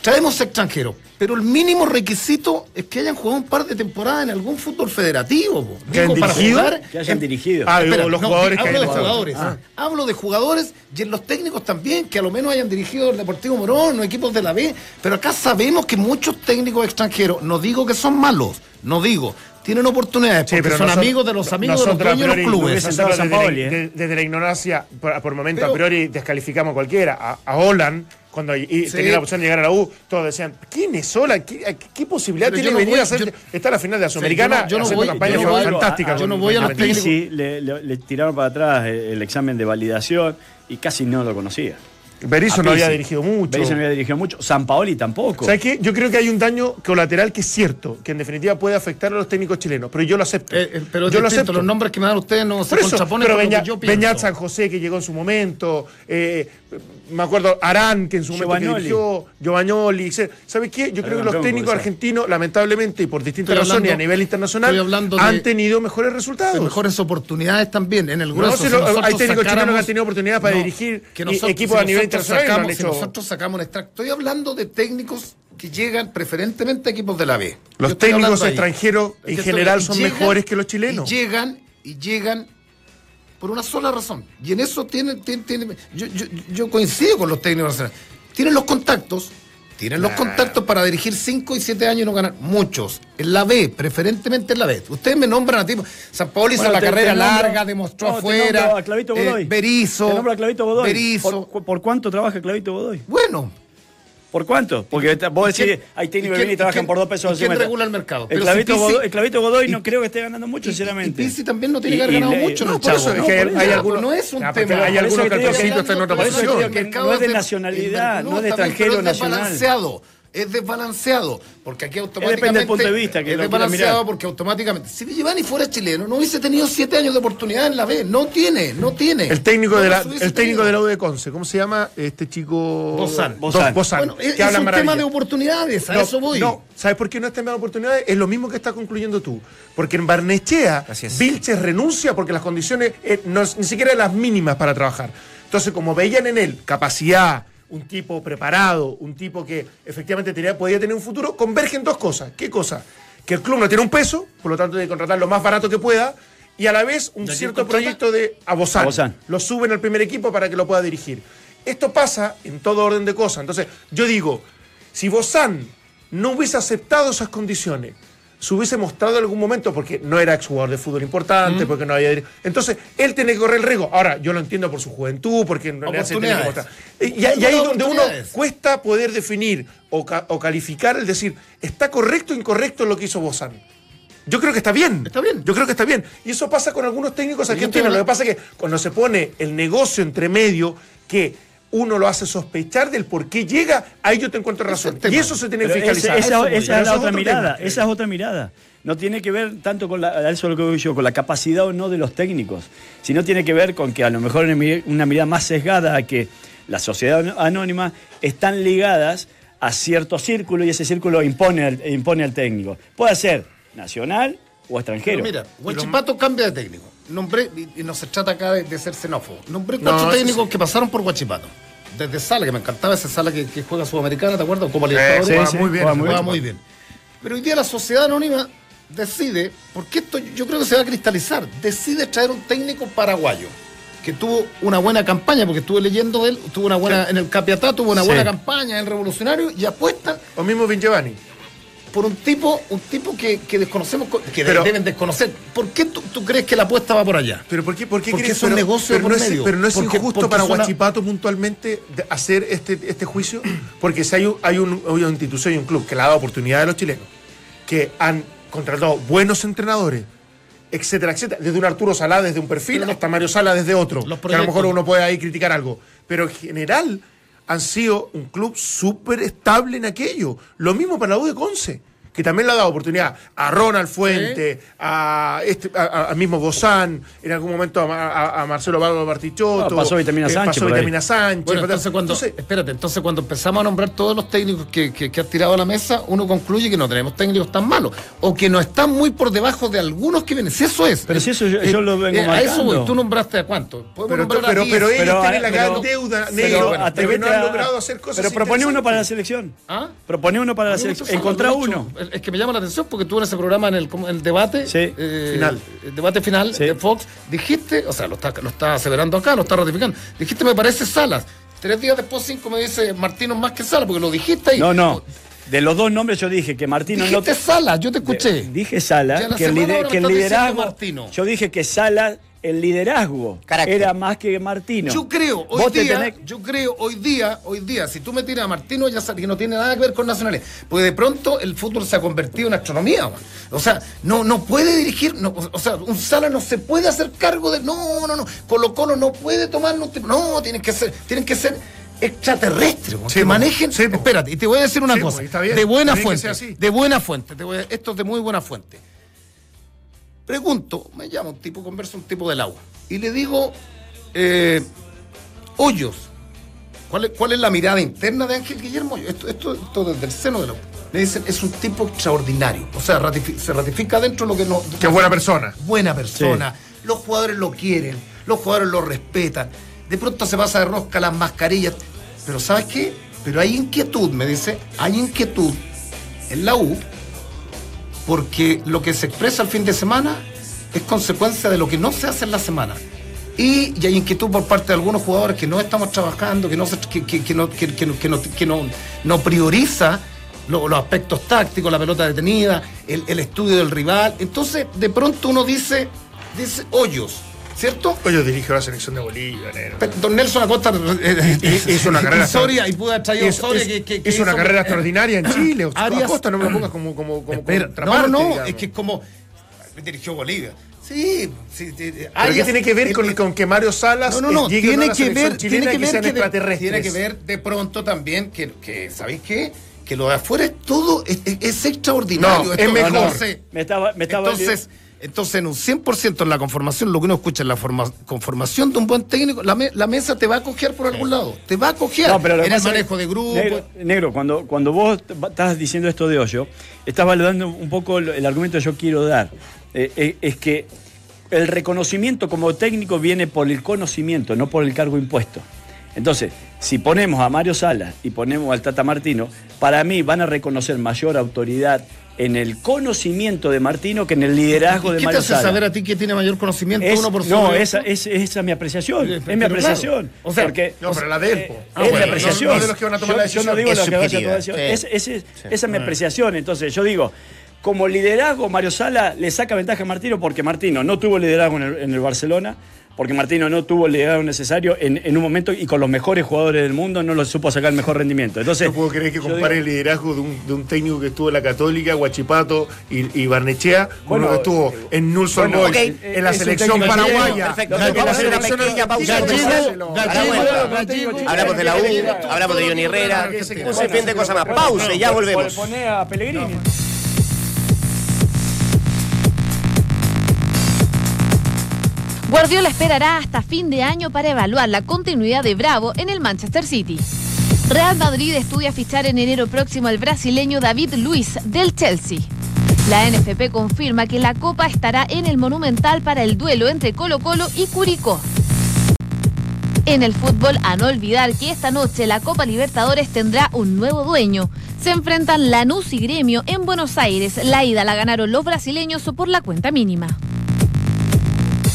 traemos extranjeros, pero el mínimo requisito es que hayan jugado un par de temporadas en algún fútbol federativo. po. ¿Que Digo, para dirigido? jugar Que hayan en- dirigido. Ah, Espera, los no, jugadores que hablo de hayan jugado. jugadores. Ah. Hablo de jugadores y en los técnicos también, que a lo menos hayan dirigido el Deportivo Morón o equipos de la B. Pero acá sabemos que muchos técnicos extranjeros, no digo que son malos, no digo, tienen oportunidades Sí, porque pero son amigos de los amigos de los dueños de los clubes. desde, Paoli, la, ¿eh? de- desde la ignorancia, por, por momento Pero- a priori descalificamos a cualquiera. A, a Holland, cuando y- Sí. tenía la opción de llegar a la U, todos decían, ¿quién es Holland? ¿Qué, a- qué posibilidad Pero tiene de venir voy- a hacer? yo- está la final de la Sudamericana, yo no- yo no voy- campaña yo no voy- fantástica. yo no voy a con los Independiente. técnicos. Sí, le, le- le tiraron para atrás el, el examen de validación y casi no lo conocía. Berizzo A no había dirigido mucho. Berizzo no había dirigido mucho. San Paoli tampoco. ¿Sabes qué? Yo creo que hay un daño colateral que es cierto, que en definitiva puede afectar a los técnicos chilenos, pero yo lo acepto. Eh, eh, pero yo lo acepto. los nombres que me dan ustedes no se Por eso, contraponen pero con lo Beñat, que yo pienso. Beñat San José que llegó en su momento, eh, me acuerdo Arán que en su momento que Giovagnoli. dirigió, Giovanoli, ¿sabes qué? Yo creo que los técnicos argentinos, lamentablemente y por distintas Estoy razones a nivel internacional, de- han tenido mejores resultados. de mejores oportunidades también en el No, grueso. si si lo- hay técnicos chilenos que han tenido oportunidad para dirigir que y- nosotros- equipos a nivel internacional no sacamos- hecho- nosotros sacamos un extracto. Estoy hablando de técnicos que llegan preferentemente a equipos de la B. Los técnicos ahí. extranjeros Es que en estoy- general son llegan- mejores que los chilenos. Y llegan, y llegan por una sola razón. Y en eso tienen, tienen- tienen- yo, yo- yo coincido con los técnicos nacionales. Tienen los contactos, tienen los contactos para dirigir 5 y 7 años y no ganar. Muchos. En la B, preferentemente en la B. Ustedes me nombran a tipo. San Paolo hizo Bueno, la te- carrera te nombro- larga, demostró no, te afuera. nombro a Clavito eh. Te nombro a Clavito Godoy. Berizzo. ¿Por, por cuánto trabaja Clavito Godoy? Bueno. ¿Por cuánto? Porque vos ¿Y decís, hay técnicos y que vienen y trabajan por dos pesos y al quién regula el mercado? El Clavito, si Pizzi- Godoy, el Clavito Godoy y- no creo que esté ganando mucho, Y- sinceramente. Y Pizzi también no tiene Y- que haber y ganado le- mucho, no, el por eso chavo, es ¿no? que Por hay algunos- no es un Ah, tema. hay algunos que están en otra posición. no es de nacionalidad, no es de extranjero es nacional. Es desbalanceado, porque aquí automáticamente. depende del punto de vista que es desbalanceado mirar. porque automáticamente. Si Giovanni fuera chileno, no hubiese tenido siete años de oportunidad en la B. No tiene, no tiene. El técnico, No de la, el técnico tenido. de la U de Conce, ¿cómo se llama este chico? Bozán. Bozán. Bozán. Bueno, es, que es un tema de oportunidades, a No, eso voy. No, ¿sabes por qué no está en oportunidades? Es lo mismo que estás concluyendo tú. Porque en Barnechea, es. Vilches renuncia porque las condiciones eh, no, ni siquiera eran las mínimas para trabajar. Entonces, como veían en él capacidad, un tipo preparado, un tipo que efectivamente tenía, podía tener un futuro, convergen dos cosas. ¿Qué cosa? Que el club no tiene un peso, por lo tanto tiene que contratar lo más barato que pueda, y a la vez un cierto proyecto de a Bozán. A Bozán. Lo suben al primer equipo para que lo pueda dirigir. Esto pasa en todo orden de cosas. Entonces, yo digo, si Bozán no hubiese aceptado esas condiciones, se hubiese mostrado en algún momento, porque no era exjugador de fútbol importante, porque no había. Entonces, él tiene que correr el riesgo. Ahora, yo lo entiendo por su juventud, porque en realidad se tiene que mostrar. Y, ahí es donde uno cuesta poder definir o, ca- o calificar el decir, ¿está correcto o incorrecto lo que hizo Bozán? Yo creo que está bien. Está bien. Yo creo que está bien. Y eso pasa con algunos técnicos argentinos. Lo que pasa es que cuando se pone el negocio entre medio, que uno lo hace sospechar del por qué llega, ahí yo te encuentro razón. Y eso se tiene que ese- fiscalizar. esa, es la otra mirada, tema. esa es otra mirada. No tiene que ver tanto con la, eso lo que digo yo, con la capacidad o no de los técnicos, sino tiene que ver con que a lo mejor una mi- una mirada más sesgada a que la sociedad anónima están ligadas a cierto círculo y ese círculo impone al, impone al técnico. Puede ser nacional o extranjero. Pero mira, Huachipato cambia de técnico. Nombré, y, no se trata acá de, de ser xenófobo. Nombré cuatro No, técnicos sí. que pasaron por Huachipato. Desde Sala, que me encantaba esa sala que, que juega Sudamericana, ¿te acuerdas? Como sí, Libertadores. sí, muy bien, Juega muy juega bien. muy bien. Pero hoy día la sociedad anónima decide, porque esto yo creo que se va a cristalizar, decide traer un técnico paraguayo que tuvo una buena campaña, porque estuve leyendo de él, tuvo una buena, en el Capiatá tuvo una Sí. buena campaña en el Revolucionario y apuestan O mismo Vin Giovanni. Por un tipo, un tipo que, que desconocemos, co- que Pero- deben desconocer. ¿Por qué tú, tú crees que la apuesta va por allá? Pero ¿por qué, por qué Porque crees- es un pero- negocio pero por no es. Pero no es Porque- injusto porque para es una- puntualmente hacer este, este juicio, porque si hay, un- hay, un- hay una institución y un club que le ha dado oportunidad a los chilenos, que han contratado buenos entrenadores, etcétera, etcétera, desde un Arturo Salá desde un perfil los- hasta Mario Sala desde otro, que a lo mejor uno puede ahí criticar algo, pero en general han sido un club súper estable en aquello. Lo mismo para la U de Conce. Que también le ha dado oportunidad a Ronald Fuente, a este, a- a- al mismo Bozán, en algún momento a, a- a Marcelo Valdo Bartichotto. Ah, pasó Vitamina Sánchez Pasó. Vitamina Sánchez. Bueno, entonces cuando, Entonces, espérate, entonces cuando empezamos a nombrar todos los técnicos que, que, que has tirado a la mesa, uno concluye que no tenemos técnicos tan malos, o que no están muy por debajo de algunos que vienen. Si eso es. Pero si eso yo- yo lo vengo A eso marcando. voy, tú nombraste a cuánto. Podemos pero, nombrar a pero, 10. pero ellos Pero, tienen la pero- gran deuda, pero negro, pero, atrevete no han a- logrado hacer cosas Pero propone uno para la selección. ¿Ah? Propone uno para la selección. Encontrá uno. Es que me llama la atención porque tú en ese programa, en el, debate Sí. eh, Final. el debate final Sí. de Fox, dijiste, o sea, lo está, lo está aseverando acá, lo está ratificando, dijiste me parece Salas. Tres días después, cinco me dice Martino más que Salas, porque lo dijiste ahí. No, no. De los dos nombres yo dije que Martino no. Dijiste Salas, yo te escuché. Dije Ya Sala, la que el, lider- que el liderazgo. Martino. Yo dije que Sala, el liderazgo, Carácter. era más que Martino. Yo creo, hoy Vos día, tenés- yo creo, hoy día, hoy día, si tú me tiras a Martino, ya sabes que no tiene nada que ver con nacionales. Porque de pronto el fútbol se ha convertido en astronomía, man. O sea, no, no puede dirigir, no, o sea, un Sala no se puede hacer cargo de. No, no, no. Colo Colo no puede tomar No, tienen que ser, tienen que ser extraterrestres, Sí, que manejen. Sí, espérate, y te voy a decir una Sí, cosa. está bien. De buena fuente. De buena fuente. te voy a- esto es de muy buena fuente. Pregunto, me llama un tipo, conversa un tipo del agua. Y le digo, eh, Hoyos, ¿cuál es, cuál es la mirada interna de Ángel Guillermo? Esto, esto, esto desde el seno de la U. Le dicen, es un tipo extraordinario. O sea, se ratifica dentro lo que no. Que buena persona. Buena persona. Los jugadores lo quieren, los jugadores lo respetan. De pronto se pasa de rosca las mascarillas. Pero ¿sabes qué? Pero hay inquietud, me dice, hay inquietud en la U porque lo que se expresa el fin de semana es consecuencia de lo que no se hace en la semana. Y, hay inquietud por parte de algunos jugadores que no estamos trabajando, que no, se- que, que- que no, que, no- no- prioriza lo- los aspectos tácticos, la pelota detenida, el, el estudio del rival. Entonces, de pronto uno dice, dice hoyos, ¿cierto? Pues yo dirijo la selección de Bolivia. Pero Don Nelson Acosta eh, Y- hizo una carrera Soria y pudo haber traído Hizo, Soria hizo- que, que- que hizo una carrera eh, extraordinaria en Chile. Arias- Acosta no me lo pongas como, como, como Espera, no, no, digamos. es que es como dirigió Bolivia. Sí, sí, sí, ¿Pero qué Arias- tiene que ver el- con, el- con que Mario Salas No, no, no, eh, llegue a tiene que ver, chilena tiene que ver sean que de, extraterrestres? tiene que ver de pronto también que, que ¿sabéis qué? Que lo de afuera es todo, es, es- extraordinario. Es mejor. Entonces, Me estaba, me estaba entonces, entonces, en un 100% en la conformación, lo que uno escucha en la forma- conformación de un buen técnico, la, me- la mesa te va a coger por algún lado. Te va a coger No, pero en el es- manejo de grupo. Negro, negro, cuando, cuando vos estás diciendo esto de hoyo, estás valorando un poco el, el argumento que yo quiero dar. Eh, eh, es que el reconocimiento como técnico viene por el conocimiento, no por el cargo impuesto. Entonces, si ponemos a Mario Salas y ponemos al Tata Martino, para mí van a reconocer mayor autoridad en el conocimiento de Martino que en el liderazgo ¿Y de ¿Qué te Mario hace saber a ti que tiene mayor conocimiento Es- uno por no, esa, es, esa es mi apreciación. Pero es mi claro, apreciación. o sea, porque, No, pero la de él, eh, Ah, es bueno, mi apreciación. no- no de los que van a tomar yo, la yo no decisión. digo Es lo que vaya a subjetiva, tomar la decisión. sí. Es- Esa es mi apreciación. Entonces, yo digo, como liderazgo, Mario Sala le saca ventaja a Martino porque Martino no tuvo liderazgo en el, en el Barcelona. Porque Martino no tuvo el liderazgo necesario en, en un momento y con los mejores jugadores del mundo no lo supo sacar el mejor rendimiento. Entonces, No puedo creer que compare digo- el liderazgo de un, de un técnico que estuvo en la Católica, Guachipato y, y Barnechea, con Bueno, uno que estuvo en Nulson bueno, Boys, en la selección paraguaya. En la selección. Hablamos de la U, hablamos de Johnny Herrera, un sinfín de cosas más. Pausa y ya volvemos. Poné a Pellegrini. Guardiola esperará hasta fin de año para evaluar la continuidad de Bravo en el Manchester City. Real Madrid estudia fichar en enero próximo al brasileño David Luiz del Chelsea. La NFP confirma que la Copa estará en el Monumental para el duelo entre Colo Colo y Curicó. En el fútbol, a no olvidar que esta noche la Copa Libertadores tendrá un nuevo dueño. Se enfrentan Lanús y Gremio en Buenos Aires. La ida la ganaron los brasileños por la cuenta mínima.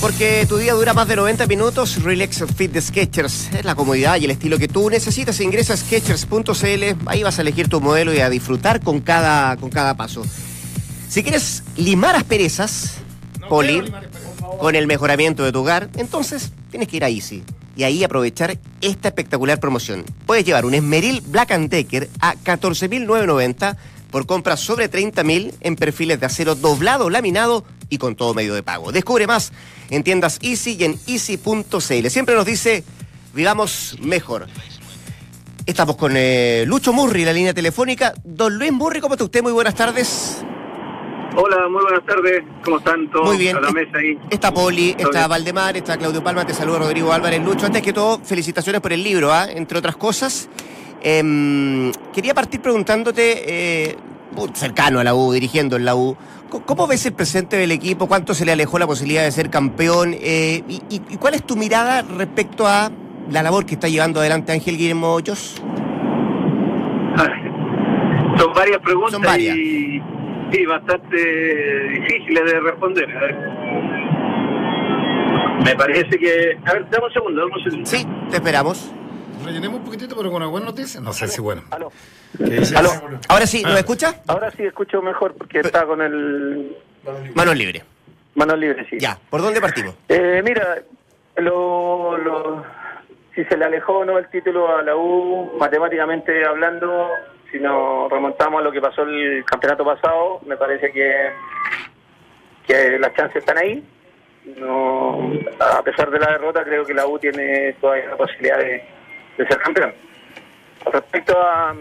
Porque tu día dura más de 90 minutos, Relax Fit de Skechers es la comodidad y el estilo que tú necesitas. Ingresa a Skechers.cl, ahí vas a elegir tu modelo y a disfrutar con cada, con cada paso. Si quieres limar asperezas, Poli, con el mejoramiento de tu hogar, entonces tienes que ir a Easy y ahí aprovechar esta espectacular promoción. Puedes llevar un Esmeril Black and Decker a 14.990 por compras sobre 30.000 en perfiles de acero doblado, laminado y con todo medio de pago. Descubre más en tiendas Easy y en easy.cl. Siempre nos dice, vivamos mejor. Estamos con eh, Lucho Murri, la línea telefónica. Don Luis Murri, ¿cómo está usted? Muy buenas tardes. Hola, muy buenas tardes. ¿Cómo están todos Muy bien. a la mesa ahí? Está Poli, está bien. Valdemar, está Claudio Palma, te saluda Rodrigo Álvarez Lucho. Antes que todo, felicitaciones por el libro, ¿ah? entre otras cosas. Em, quería partir preguntándote, eh, cercano a la U, dirigiendo en la U, ¿cómo ves el presente del equipo? ¿Cuánto se le alejó la posibilidad de ser campeón? Eh, y, y- y cuál es tu mirada respecto a la labor que está llevando adelante Ángel Guillermo Hoyos? Son varias preguntas Son varias. Y, y bastante difíciles de responder. A ver. Me parece que... A ver, dame un segundo, dame un segundo. Sí, te esperamos. Rellenemos un poquitito, pero con una buena noticia. No sé si bueno. Aló. ¿Qué dices? Aló. Ahora sí, ¿nos escucha? Ahora sí escucho mejor porque está con el Manos libres. mano libre, sí. Ya, ¿por dónde partimos? Eh, mira, lo, lo- si se le alejó o no el título a la U, matemáticamente hablando, si nos remontamos a lo que pasó el campeonato pasado, me parece que, que las chances están ahí. No, a pesar de la derrota, creo que la U tiene todavía la posibilidad de, de ser campeón. Respecto a,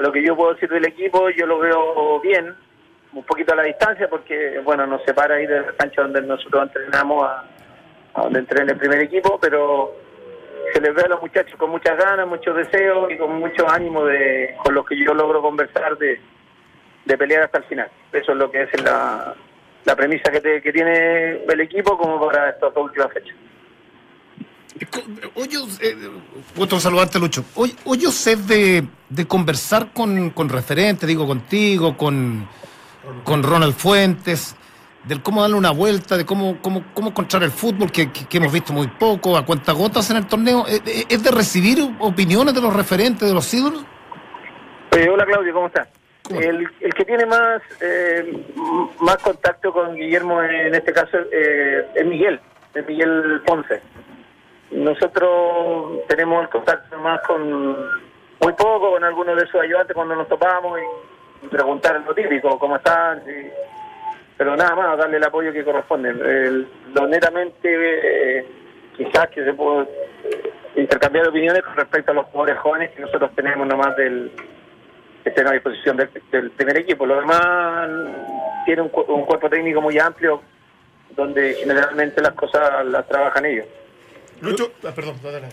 lo que yo puedo decir del equipo, yo lo veo bien, un poquito a la distancia, porque bueno nos separa ahí de la cancha donde nosotros entrenamos a, a donde entrena el primer equipo, pero se les ve a los muchachos con muchas ganas, muchos deseos y con mucho ánimo de con los que yo logro conversar de, de pelear hasta el final. Eso es lo que es la, la premisa que, te- que tiene el equipo como para estas dos últimas fechas. Hoyos, eh, gusto saludarte, Lucho. Hoy, Hoyos es de, de conversar con, con referentes, digo contigo, con, con Ronald Fuentes. del cómo darle una vuelta, de cómo, cómo, cómo encontrar el fútbol, que, que- que hemos visto muy poco, a cuentagotas en el torneo. ¿Es, de recibir opiniones de los referentes, de los ídolos? Eh, hola Claudio, ¿cómo estás? ¿Cómo El, el que tiene más eh, más contacto con Guillermo en este caso eh, es Miguel, es Miguel Ponce. Nosotros tenemos el contacto más con muy poco con algunos de sus ayudantes cuando nos topamos y, y preguntar lo típico, cómo están, y- pero nada más, darle el apoyo que corresponde. El- lo netamente, eh, quizás que se puede eh, intercambiar opiniones con respecto a los jugadores jóvenes que nosotros tenemos nomás del que estén a disposición del, del primer equipo. Lo demás tiene un, un cuerpo técnico muy amplio donde generalmente las cosas las trabajan ellos. Lucho, ah, perdón, dale.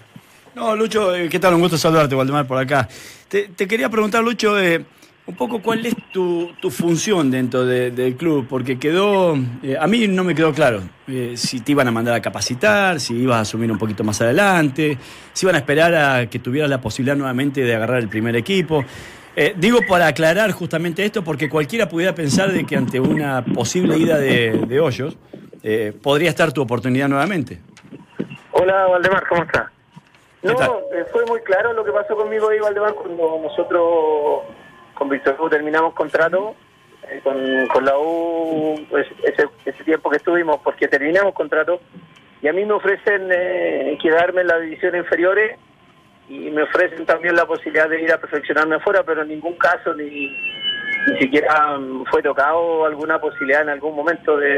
No, Lucho, eh, ¿qué tal? Un gusto saludarte, Waldemar, por acá. Te, te quería preguntar, Lucho, eh, un poco cuál es tu, tu función dentro de- del club, porque quedó, eh, a mí no me quedó claro eh, si te iban a mandar a capacitar, si ibas a asumir un poquito más adelante, si iban a esperar a que tuvieras la posibilidad nuevamente de agarrar el primer equipo. Eh, digo para aclarar justamente esto, porque cualquiera pudiera pensar de que ante una posible ida de, de Hoyos, eh, podría estar tu oportunidad nuevamente. Hola Valdemar, ¿cómo estás? ¿Qué No, eh, fue muy claro lo que pasó conmigo ahí, Valdemar, cuando nosotros con Víctor Hugo terminamos contrato eh, con, con la U, pues, ese, ese tiempo que estuvimos, porque terminamos contrato, y a mí me ofrecen eh, quedarme en las divisiones inferiores y me ofrecen también la posibilidad de ir a perfeccionarme afuera, pero en ningún caso ni, ni siquiera mm, fue tocado alguna posibilidad en algún momento de,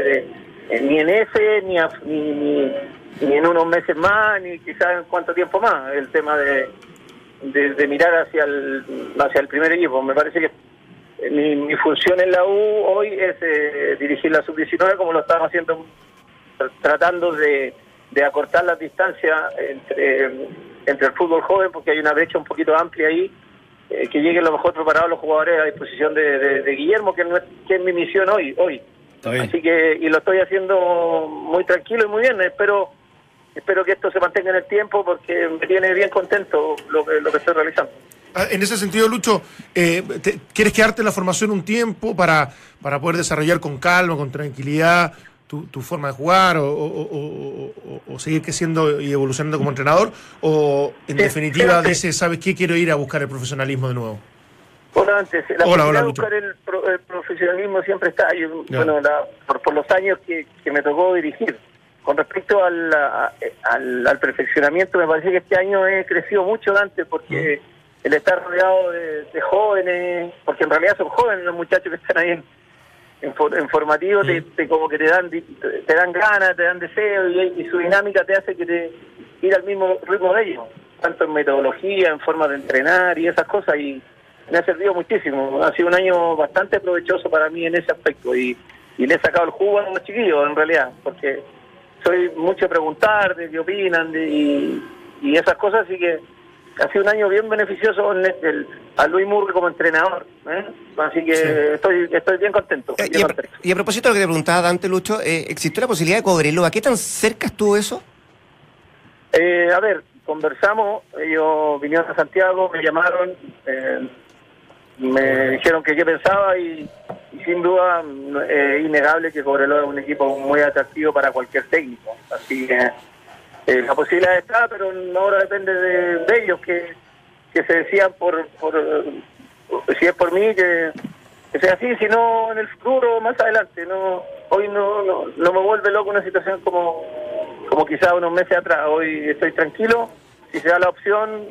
de- ni en ese, ni, a- ni, ni, ni en unos meses más, ni quizás en cuánto tiempo más, el tema de, de, de mirar hacia el, hacia el primer equipo. Me parece que mi, mi función en la U hoy es eh, dirigir la sub-19 como lo estamos haciendo tr- tratando de, de acortar las distancias entre, entre el fútbol joven, porque hay una brecha un poquito amplia ahí, eh, que lleguen lo mejor preparados los jugadores a disposición de, de- de Guillermo, que, no es, que es mi misión hoy. hoy. Así que, y lo estoy haciendo muy tranquilo y muy bien, espero espero que esto se mantenga en el tiempo porque me tiene bien contento lo que, lo que estoy realizando. Ah, En ese sentido, Lucho, eh, te- ¿quieres quedarte en la formación un tiempo para, para poder desarrollar con calma, con tranquilidad tu, tu forma de jugar o, o- o- o- seguir creciendo y evolucionando como entrenador? ¿O en Sí, definitiva ¿sabes qué? Quiero ir a buscar el profesionalismo de nuevo. Hola, antes, la Hola, hola, buscar el, pro- el profesionalismo siempre está. Yo, bueno, la- por, por los años que, que me tocó dirigir. Con respecto al, a- al, al perfeccionamiento, me parece que este año he crecido mucho antes porque el estar rodeado de, de jóvenes, porque en realidad son jóvenes los muchachos que están ahí en, en, for- en formativo, te, te- como que te dan te dan ganas, te dan deseo y, y su dinámica te hace que te ir al mismo ritmo de ellos, tanto en metodología, en forma de entrenar y esas cosas y me ha servido muchísimo. Ha sido un año bastante provechoso para mí en ese aspecto y, y le he sacado el jugo a los chiquillos en realidad, porque soy mucho de preguntar de qué opinan de, y, y esas cosas, así que ha sido un año bien beneficioso en el- a Luis Murri como entrenador. ¿eh? Así que estoy estoy bien contento. Eh, bien y, a, contento. y a propósito de lo que te preguntaba Dante Lucho, eh, ¿existió la posibilidad de Cobreloa? ¿Qué tan cerca estuvo eso? Eh, a ver, conversamos, ellos vinieron a Santiago, me llamaron, eh, me dijeron que qué pensaba y, sin duda es innegable que Cobreloa es un equipo muy atractivo para cualquier técnico. Así que eh, la posibilidad está, pero ahora depende de, ellos que, que se decían por, por eh, si es por mí que, sea así, si no en el futuro más adelante. no Hoy no, no, no me vuelve loco una situación como, como quizá unos meses atrás. Hoy estoy tranquilo, si se da la opción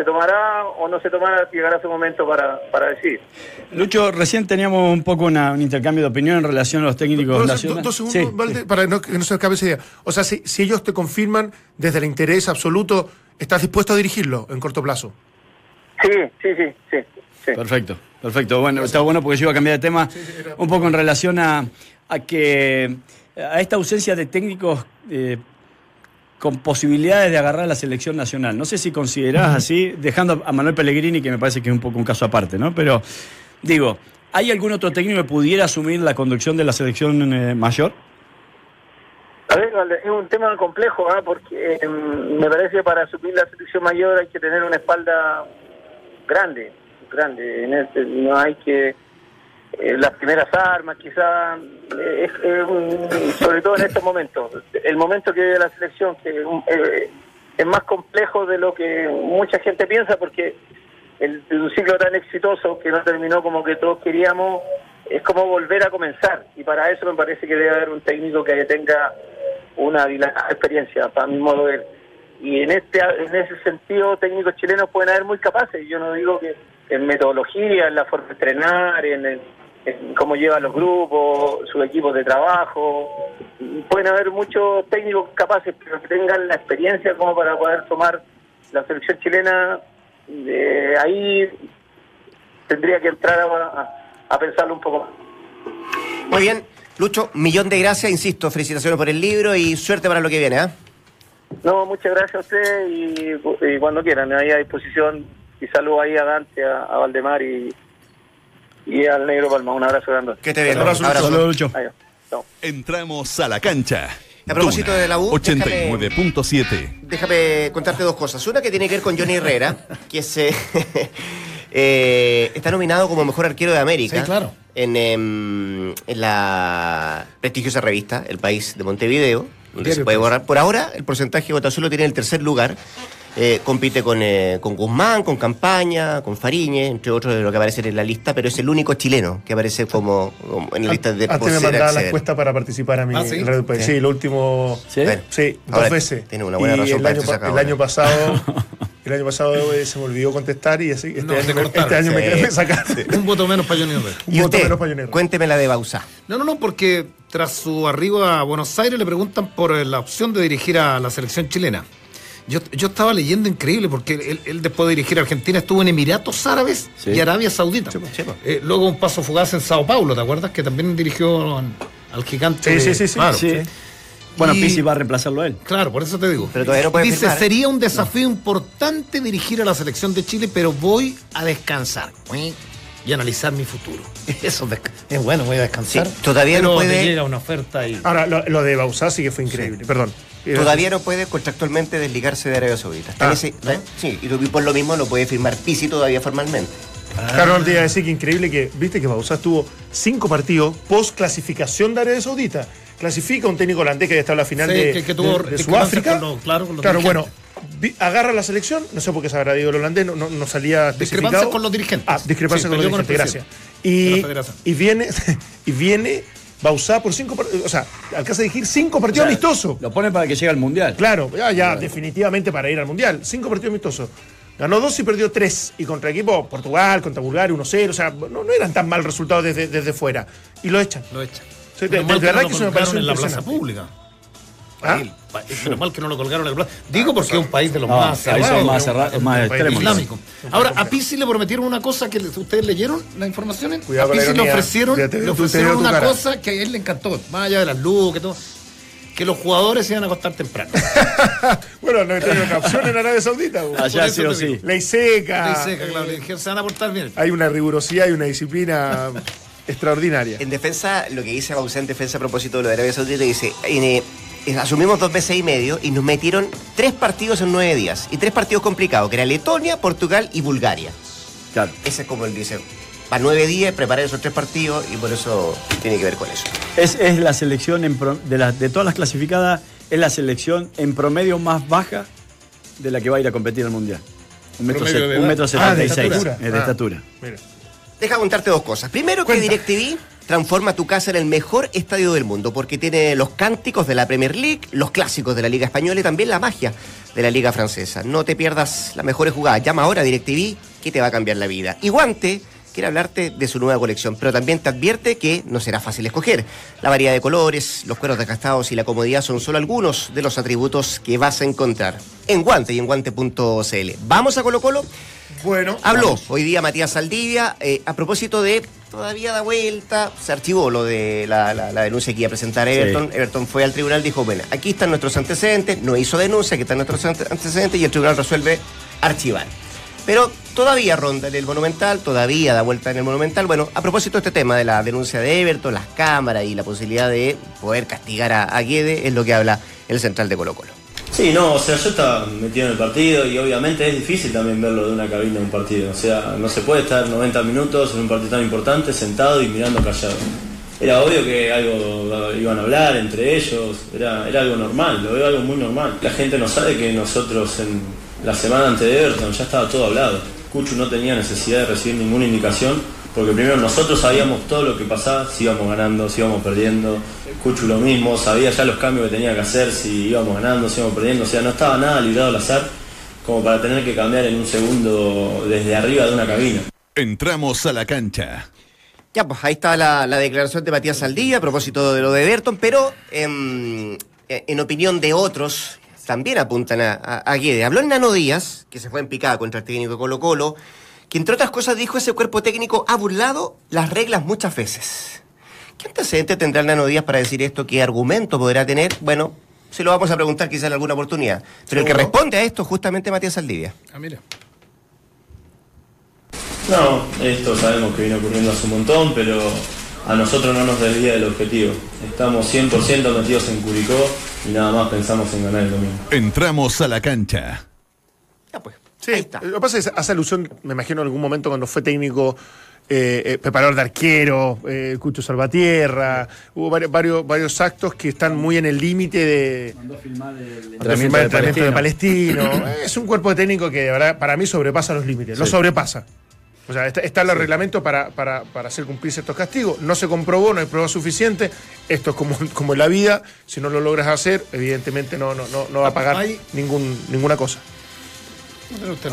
se tomará o no se tomará, llegará su momento para, para decir. Lucho, recién teníamos un poco una- un intercambio de opinión en relación a los técnicos ¿Puedo hacer nacionales. do- dos segundos, Sí, Valde, sí. para no- que no se acabe esa idea? O sea, si, si ellos te confirman desde el interés absoluto, ¿estás dispuesto a dirigirlo en corto plazo? Sí, sí, sí, sí. sí. Perfecto, perfecto. Bueno, está bueno porque yo iba a cambiar de tema un poco en relación a, a que a esta ausencia de técnicos eh, con posibilidades de agarrar la selección nacional. No sé si considerás así, dejando a Manuel Pellegrini, que me parece que es un poco un caso aparte, ¿no? Pero digo, ¿hay algún otro técnico que pudiera asumir la conducción de la selección eh, mayor? A ver, es un tema complejo, ¿ah? porque eh, me parece que para subir la selección mayor hay que tener una espalda grande, grande. En este, no hay que eh, las primeras armas, quizás es un- sobre todo en estos momentos. El momento que vive la selección, que eh, es más complejo de lo que mucha gente piensa, porque el, un ciclo tan exitoso que no terminó como que todos queríamos, es como volver a comenzar. Y para eso me parece que debe haber un técnico que tenga una experiencia, para mi modo de. Y en este en ese sentido, técnicos chilenos pueden haber muy capaces. Yo no digo que en metodología, en la forma de entrenar, en, el- cómo llevan los grupos, sus equipos de trabajo. Pueden haber muchos técnicos capaces, pero que tengan la experiencia como para poder tomar la selección chilena. eh, ahí tendría que entrar a, a- pensarlo un poco más. Muy bien, Lucho, millón de gracias, insisto, felicitaciones por el libro y suerte para lo que viene, ¿ah? No, muchas gracias a usted y, y cuando quieran, ahí a disposición. Y saludo ahí a Dante, a, a Valdemar y, y al Negro Palma. Un abrazo grande. Que te bien, Abrazo, abrazo. Saludos, Lucho. Adiós. Entramos a la cancha. A propósito de la U, 89.7. Déjame contarte dos cosas. Una que tiene que ver con Johnny Herrera, que es, eh, eh, está nominado como mejor arquero de América. Sí, claro. En, em, en la prestigiosa revista El País de Montevideo, donde se puede borrar. Por ahora, el porcentaje de votación lo tiene en el tercer lugar. Eh, compite con, eh, con Guzmán, con Campaña, con Fariñe, entre otros de lo que aparecen en la lista, pero es el único chileno que aparece como, como en la lista de Antes me mandaba la encuesta para participar a mi Ah, ¿sí? País. Sí. Sí, lo último. ¿Sí? Bueno, Sí, dos ahora veces. Tiene una buena Y razón el para año, este el año pasado, el año pasado eh, se me olvidó contestar y así, este No, año, me, cortaron. este año me, Sí. me sacaron. Un voto menos para Johnny Herrera. Un Y voto usted, menos para Johnny cuénteme la de Bausá. No, no, no, porque tras su arribo a Buenos Aires le preguntan por eh, la opción de dirigir a la selección chilena. Yo, yo estaba leyendo increíble porque él, él después de dirigir a Argentina estuvo en Emiratos Árabes Sí. y Arabia Saudita. sí, pues. Eh, luego un paso fugaz en Sao Paulo, ¿te acuerdas? Que también dirigió al al gigante. Sí, sí, sí, sí. Claro. Sí. Bueno, Y- Pizzi va a reemplazarlo a él. Claro, por eso te digo. Pero todavía no puede Dice, firmar. sería un desafío importante dirigir a la selección de Chile, pero voy a descansar y analizar mi futuro. Eso es bueno, voy a descansar. Sí, todavía no pero puede- me llega una oferta y... Ahora, lo, lo de Bausá sí que fue increíble. Perdón. Eh, Todavía no puede contractualmente desligarse de Arabia Saudita. Ah, ese- sí, y por lo mismo no puede firmar Pisi todavía formalmente. Claro, no te iba a decir que increíble que, viste que Bausá tuvo cinco partidos post clasificación de Arabia Saudita. Clasifica un técnico holandés que había estado en la final Sí, de, que- que tuvo de- de Sudáfrica. con los- claro, con los bueno, agarra la selección, no sé por qué se habrá dicho el holandés, no, no, no salía Discrepancias especificado. con los dirigentes. Ah, discrepancia Sí, con los dirigentes, gracias. Y, y viene, y viene Bausá por cinco, par- o sea, alcanza a dirigir cinco partidos O sea, amistosos. Lo pone para que llegue al mundial. Claro, ya, ya definitivamente para ir al Mundial. Cinco partidos amistosos. Ganó dos y perdió tres. Y contra equipo Portugal, contra Bulgaria, 1-0. O sea, no, no eran tan mal resultados desde, desde fuera. Y lo echan. Lo echan. Sí, de- Menos de mal que verdad no que lo eso me colgaron pareció en la plaza pública. ¿Ah? Pa- Menos mal que no lo colgaron en la plaza. Digo porque es un país de los No, más cerrados, más ¿no? cerrados, Un más país extremos. islámico. Ahora, a Pisi le prometieron una cosa que ustedes leyeron las informaciones. Cuidado a Pisi le ofrecieron, le ofrecieron una cara. cosa que a él le encantó, más allá de las luces, que todo. Que los jugadores se iban a acostar temprano. Bueno, no tenía otra opción en Arabia Saudita. güey. Allá sí o sí. Ley seca. Ley seca, claro, le dijeron, se van a portar bien. Hay una rigurosidad y una disciplina extraordinaria. En defensa, lo que dice Bausá en defensa a propósito de lo de Arabia Saudita, dice, en, eh, eh, asumimos dos meses y medio y nos metieron tres partidos en nueve días. Y tres partidos complicados, que era Letonia, Portugal y Bulgaria. Claro. Ese es como él dice, para nueve días preparar esos tres partidos y por eso tiene que ver con eso. Es, es la selección en pro- de, las- de todas las clasificadas, es la selección en promedio más baja de la que va a ir a competir al mundial. Un metro, un Ah, setenta y seis estatura. es de Ah. estatura. Mira. Deja contarte dos cosas. Primero que. DirecTV transforma tu casa en el mejor estadio del mundo porque tiene los cánticos de la Premier League, los clásicos de la Liga Española y también la magia de la Liga Francesa. No te pierdas las mejores jugadas. Llama ahora a DirecTV que te va a cambiar la vida. Y Guante quiere hablarte de su nueva colección, pero también te advierte que no será fácil escoger. La variedad de colores, los cueros desgastados y la comodidad son solo algunos de los atributos que vas a encontrar en Guante y en guante.cl. Vamos a Colo Colo. Bueno. Habló hoy día Matías Saldivia eh, a propósito de todavía da vuelta, se archivó lo de la, la- la denuncia que iba a presentar Everton. Everton fue al tribunal, dijo, bueno, aquí están nuestros antecedentes, no hizo denuncia, aquí están nuestros ante- antecedentes y el tribunal resuelve archivar. Pero todavía ronda en el Monumental, todavía da vuelta en el Monumental. Bueno, a propósito de este tema de la denuncia de Everton, las cámaras y la posibilidad de poder castigar a, a Guede, es lo que habla el central de Colo Colo. Sí, no, o sea, yo estaba metido en el partido y obviamente es difícil también verlo de una cabina de un partido. O sea, no se puede estar 90 minutos en un partido tan importante sentado y mirando callado. era obvio que algo iban a hablar entre ellos, era, era algo normal, lo veo algo muy normal. La gente no sabe que nosotros en la semana antes de Everton ya estaba todo hablado. Cuchu no tenía necesidad de recibir ninguna indicación porque primero nosotros sabíamos todo lo que pasaba, si íbamos ganando, si íbamos perdiendo. Cuchu lo mismo, sabía ya los cambios que tenía que hacer, si íbamos ganando, si íbamos perdiendo. O sea, no estaba nada librado al azar como para tener que cambiar en un segundo desde arriba de una cabina. Entramos a la cancha. Ya, pues ahí está la, la declaración de Matías Saldía a propósito de lo de Everton, pero em, en opinión de otros, también apuntan a, a, a Guede. Habló en Nano Díaz, que se fue en picada contra el técnico de Colo Colo, que entre otras cosas dijo ese cuerpo técnico ha burlado las reglas muchas veces. ¿Qué antecedente tendrá el Nano Díaz para decir esto? ¿Qué argumento podrá tener? Bueno, se lo vamos a preguntar quizás en alguna oportunidad. Pero el que responde a esto es justamente Matías Saldivia. Ah, mira. No, esto sabemos que viene ocurriendo hace un montón, pero a nosotros no nos desvía del objetivo. Estamos 100% metidos en Curicó y nada más pensamos en ganar el domingo. Entramos a la cancha. Ya pues. Sí, Ahí está. lo que pasa es que hace alusión, me imagino en algún momento cuando fue técnico, eh, eh, preparador de arquero, eh, Cucho Salvatierra, hubo varios, varios, varios actos que están muy en el límite de, Mandó a filmar el entrenamiento de el talento de Palestino. Palestino. es un cuerpo técnico que de verdad para mí sobrepasa los límites, lo Sí. sobrepasa. O sea, está, está el reglamento para, para, para hacer cumplirse estos castigos. No se comprobó, no hay prueba suficiente. Esto es como, como en la vida. Si no lo logras hacer, evidentemente no, no, no, no va a pagar Hay- ningún, ninguna cosa.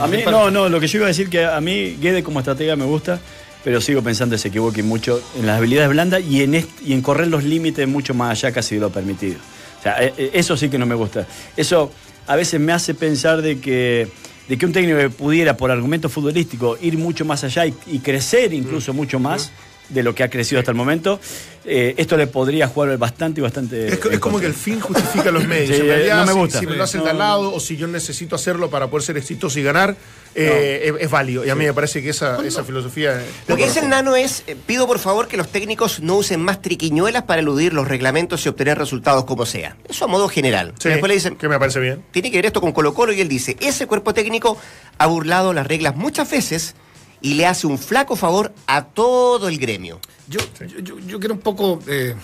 A mí, no, no, lo que yo iba a decir que a mí Guede como estratega me gusta, pero sigo pensando que se equivoque mucho en las habilidades blandas y en, est- y en correr los límites mucho más allá casi de lo permitido. O sea, eh, eh, eso sí que no me gusta. Eso a veces me hace pensar de que, de que un técnico que pudiera, por argumento futbolístico, ir mucho más allá y, y crecer incluso mucho más de lo que ha crecido hasta el momento, eh, esto le podría jugar bastante y bastante. Es, como que el fin justifica los medios. Sí, En realidad, no me si- gusta. Si, me lo hace el de al lado o si yo necesito hacerlo para poder ser exitoso y ganar, eh, es, es válido. Y a mí me parece que esa, esa filosofía. Lo que dice el nano es, eh, pido por favor que los técnicos no usen más triquiñuelas para eludir los reglamentos y obtener resultados como sea. Eso a modo general. Sí, Después le dicen, que me parece bien. tiene que ver esto con Colo Colo y él dice, ese cuerpo técnico ha burlado las reglas muchas veces y le hace un flaco favor a todo el gremio. Yo, yo, yo- yo quiero un poco, eh,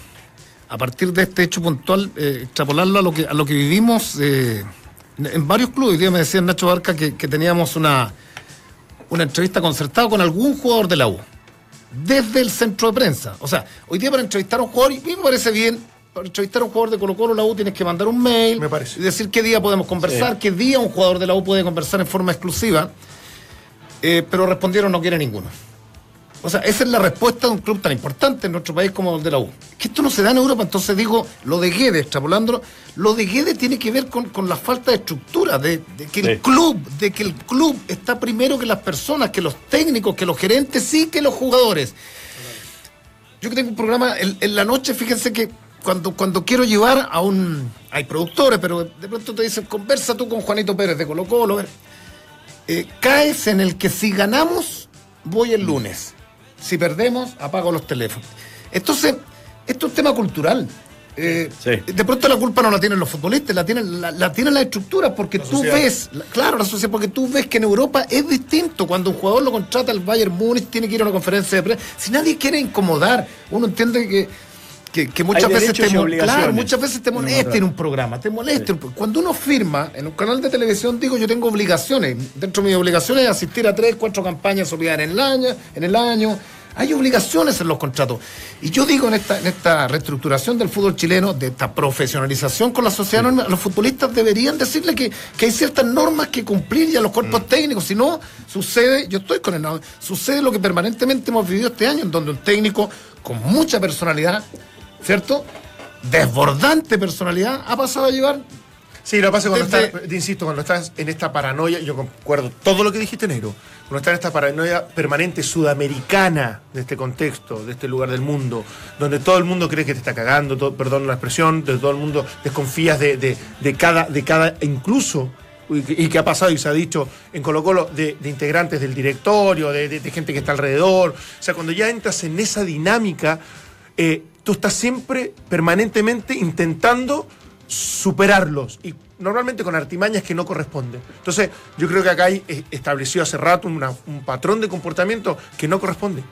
a partir de este hecho puntual, eh, extrapolarlo a lo que, a lo que vivimos eh, en- varios clubes. Hoy día me decía Nacho Barca que, que teníamos una, una entrevista concertada con algún jugador de la U, desde el centro de prensa. O sea, hoy día para entrevistar a un jugador, y a mí me parece bien, para entrevistar a un jugador de Colo Colo la U tienes que mandar un mail, Me parece. y decir qué día podemos conversar, qué día un jugador de la U puede conversar en forma exclusiva. Eh, pero respondieron no quiere ninguno. O sea, esa es la respuesta de un club tan importante en nuestro país como el de la U. Que esto no se da en Europa, entonces digo, lo de Guede, extrapolándolo, lo de Guede tiene que ver con, con la falta de estructura, de, de que el club, de que el club está primero que las personas, que los técnicos, que los gerentes, sí que los jugadores. Yo que tengo un programa en, en la noche, fíjense que cuando, cuando quiero llevar a un... Hay productores, pero de pronto te dicen, conversa tú con Juanito Pérez de Colo Colo. Eh, caes en el que si ganamos, voy el lunes. Si perdemos, apago los teléfonos. Entonces, esto es un tema cultural. Eh, Sí. De pronto la culpa no la tienen los futbolistas, la tienen la, la tienen las estructuras, porque tú sociedad. ves, la- claro, la sociedad, porque tú ves que en Europa es distinto. Cuando un jugador lo contrata el Bayern Múnich, tiene que ir a una conferencia de prensa. Si nadie quiere incomodar, uno entiende que, que, que muchas veces te claro, muchas veces te molesta en un programa, te molesta. Cuando uno firma en un canal de televisión, digo, yo tengo obligaciones. Dentro de mis obligaciones asistir a tres, cuatro campañas solidarias en el año, en el año. Hay obligaciones en los contratos. Y yo digo en esta, en esta reestructuración del fútbol chileno, de esta profesionalización con la sociedad anónima, los futbolistas deberían decirle que, que hay ciertas normas que cumplir y a los cuerpos técnicos. Si no, sucede, yo estoy con el sucede lo que permanentemente hemos vivido este año, en donde un técnico con mucha personalidad, ¿cierto? Desbordante personalidad, ha pasado a llevar Sí, lo que pasa es cuando Desde- estás, te insisto, cuando estás en esta paranoia, yo concuerdo todo lo que dijiste, negro, cuando estás en esta paranoia permanente sudamericana de este contexto, de este lugar del mundo, donde todo el mundo cree que te está cagando, todo- perdón la expresión, de todo el mundo desconfías de, de- de cada, de cada, incluso, y que, y que ha pasado y se ha dicho en Colo Colo, de, de integrantes del directorio, de, de- de gente que está alrededor, o sea, cuando ya entras en esa dinámica, eh, tú estás siempre, permanentemente intentando superarlos y normalmente con artimañas que no corresponden. Entonces, yo creo que acá hay eh, establecido hace rato una- un patrón de comportamiento que no corresponde.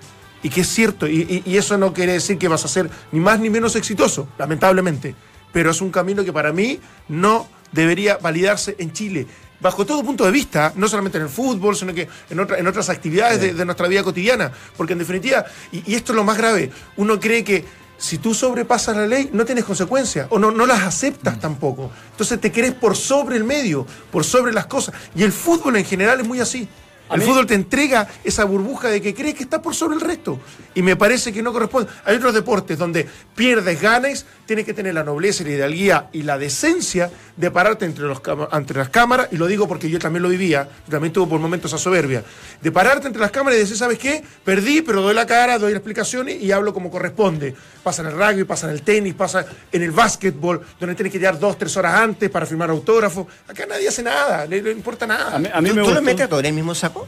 y que es cierto, y, y- y eso no quiere decir que vas a ser ni más ni menos exitoso, lamentablemente, pero es un camino que para mí no debería validarse en Chile. Bajo todo punto de vista, no solamente en el fútbol, sino que en, otra- en otras actividades de, de nuestra vida cotidiana. Porque en definitiva, y, y esto es lo más grave, uno cree que si tú sobrepasas la ley, no tienes consecuencias, o no, no las aceptas tampoco. Entonces te crees por sobre el medio, por sobre las cosas. Y el fútbol en general es muy así. A El mí- fútbol te entrega esa burbuja de que crees que está por sobre el resto. Y me parece que no corresponde. Hay otros deportes donde pierdes, ganas, tienes que tener la nobleza y la hidalguía y la decencia de pararte entre, los, cama- entre las cámaras, y lo digo porque yo también lo vivía, yo también tuve por momentos esa soberbia, de pararte entre las cámaras y decir, ¿sabes qué? Perdí, pero doy la cara, doy la explicación y, hablo como corresponde. Pasa en el rugby, pasa en el tenis, pasa en el básquetbol, donde tienes que llegar dos, tres horas antes para firmar autógrafos. Acá nadie hace nada, le, le importa nada. A mí, a mí ¿Tú, me tú lo metes a todos en el mismo saco?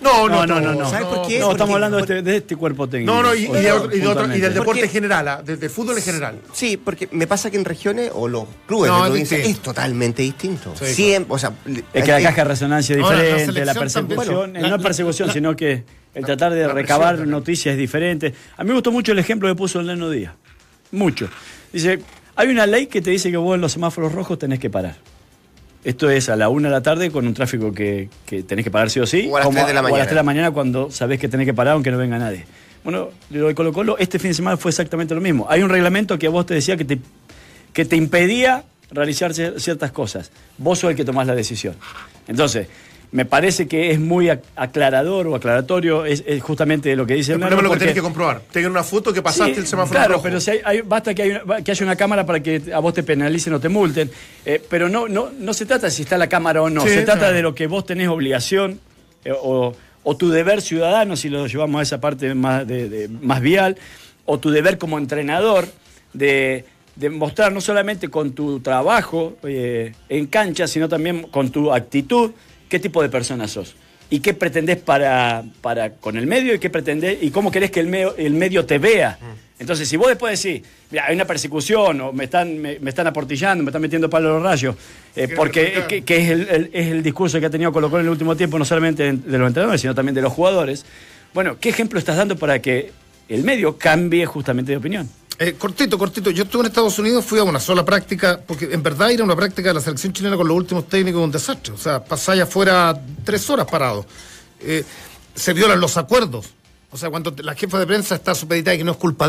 No, No, no, no, no. ¿Sabes por qué? No, estamos hablando de este, de este cuerpo técnico. No, no, y, y de otro- y de otro- y del deporte Porque- en general, ah, del, del fútbol en general. Sí, porque me pasa que en regiones o los clubes No, de es provincia es, distinto. totalmente distinto. Sí, Siempre, o sea, Es que la caja de resonancia es la diferente, la, selección también- persecución, Bueno, eh, no es la- persecución, sino que el tratar de la recabar presión, noticias es diferente. A mí me gustó mucho el ejemplo que puso el Neno Díaz. Mucho. Dice, hay una ley que te dice que vos en los semáforos rojos tenés que parar. Esto es a la una de la tarde con un tráfico que, que tenés que parar sí o sí. O a las tres de la O a las mañana. 3 de la mañana cuando sabés que tenés que parar aunque no venga nadie. Bueno, lo de Colo Colo, este fin de semana fue exactamente lo mismo. Hay un reglamento que a vos te decía que te, que te impedía realizar cier- ciertas cosas. Vos sos el que tomás la decisión. Entonces, me parece que es muy ac- aclarador o aclaratorio, es, es justamente lo que dice El problema es lo que tenés que comprobar. Tengan una foto que pasaste Sí, el semáforo claro, rojo. pero si hay- hay- basta que, hay una- que haya una cámara para que a vos te penalicen o te multen. Eh, pero no, no, no se trata si está la cámara o no. Sí, se trata de lo que vos tenés obligación eh, o, o tu deber ciudadano, si lo llevamos a esa parte más, de- de- más vial, o tu deber como entrenador de, de mostrar no solamente con tu trabajo eh, en cancha, sino también con tu actitud qué tipo de persona sos. ¿Y qué pretendés para, para con el medio y qué pretendés y cómo querés que el medio, el medio te vea? Entonces, si vos después decís, mira, hay una persecución o me están, me, me están aportillando, me están metiendo palo a los rayos, eh, porque que, que es, el, el- es el discurso que ha tenido Colo Colo en el último tiempo, no solamente de los entrenadores, sino también de los jugadores. Bueno, ¿qué ejemplo estás dando para que el medio cambie justamente de opinión? Eh, cortito, cortito. Yo estuve en Estados Unidos, fui a una sola práctica, porque en verdad ir a una práctica de la selección chilena con los últimos técnicos es un desastre. O sea, pasáis afuera tres horas parado. Eh, se violan los acuerdos. O sea, cuando la jefa de prensa está supeditada que no es culpa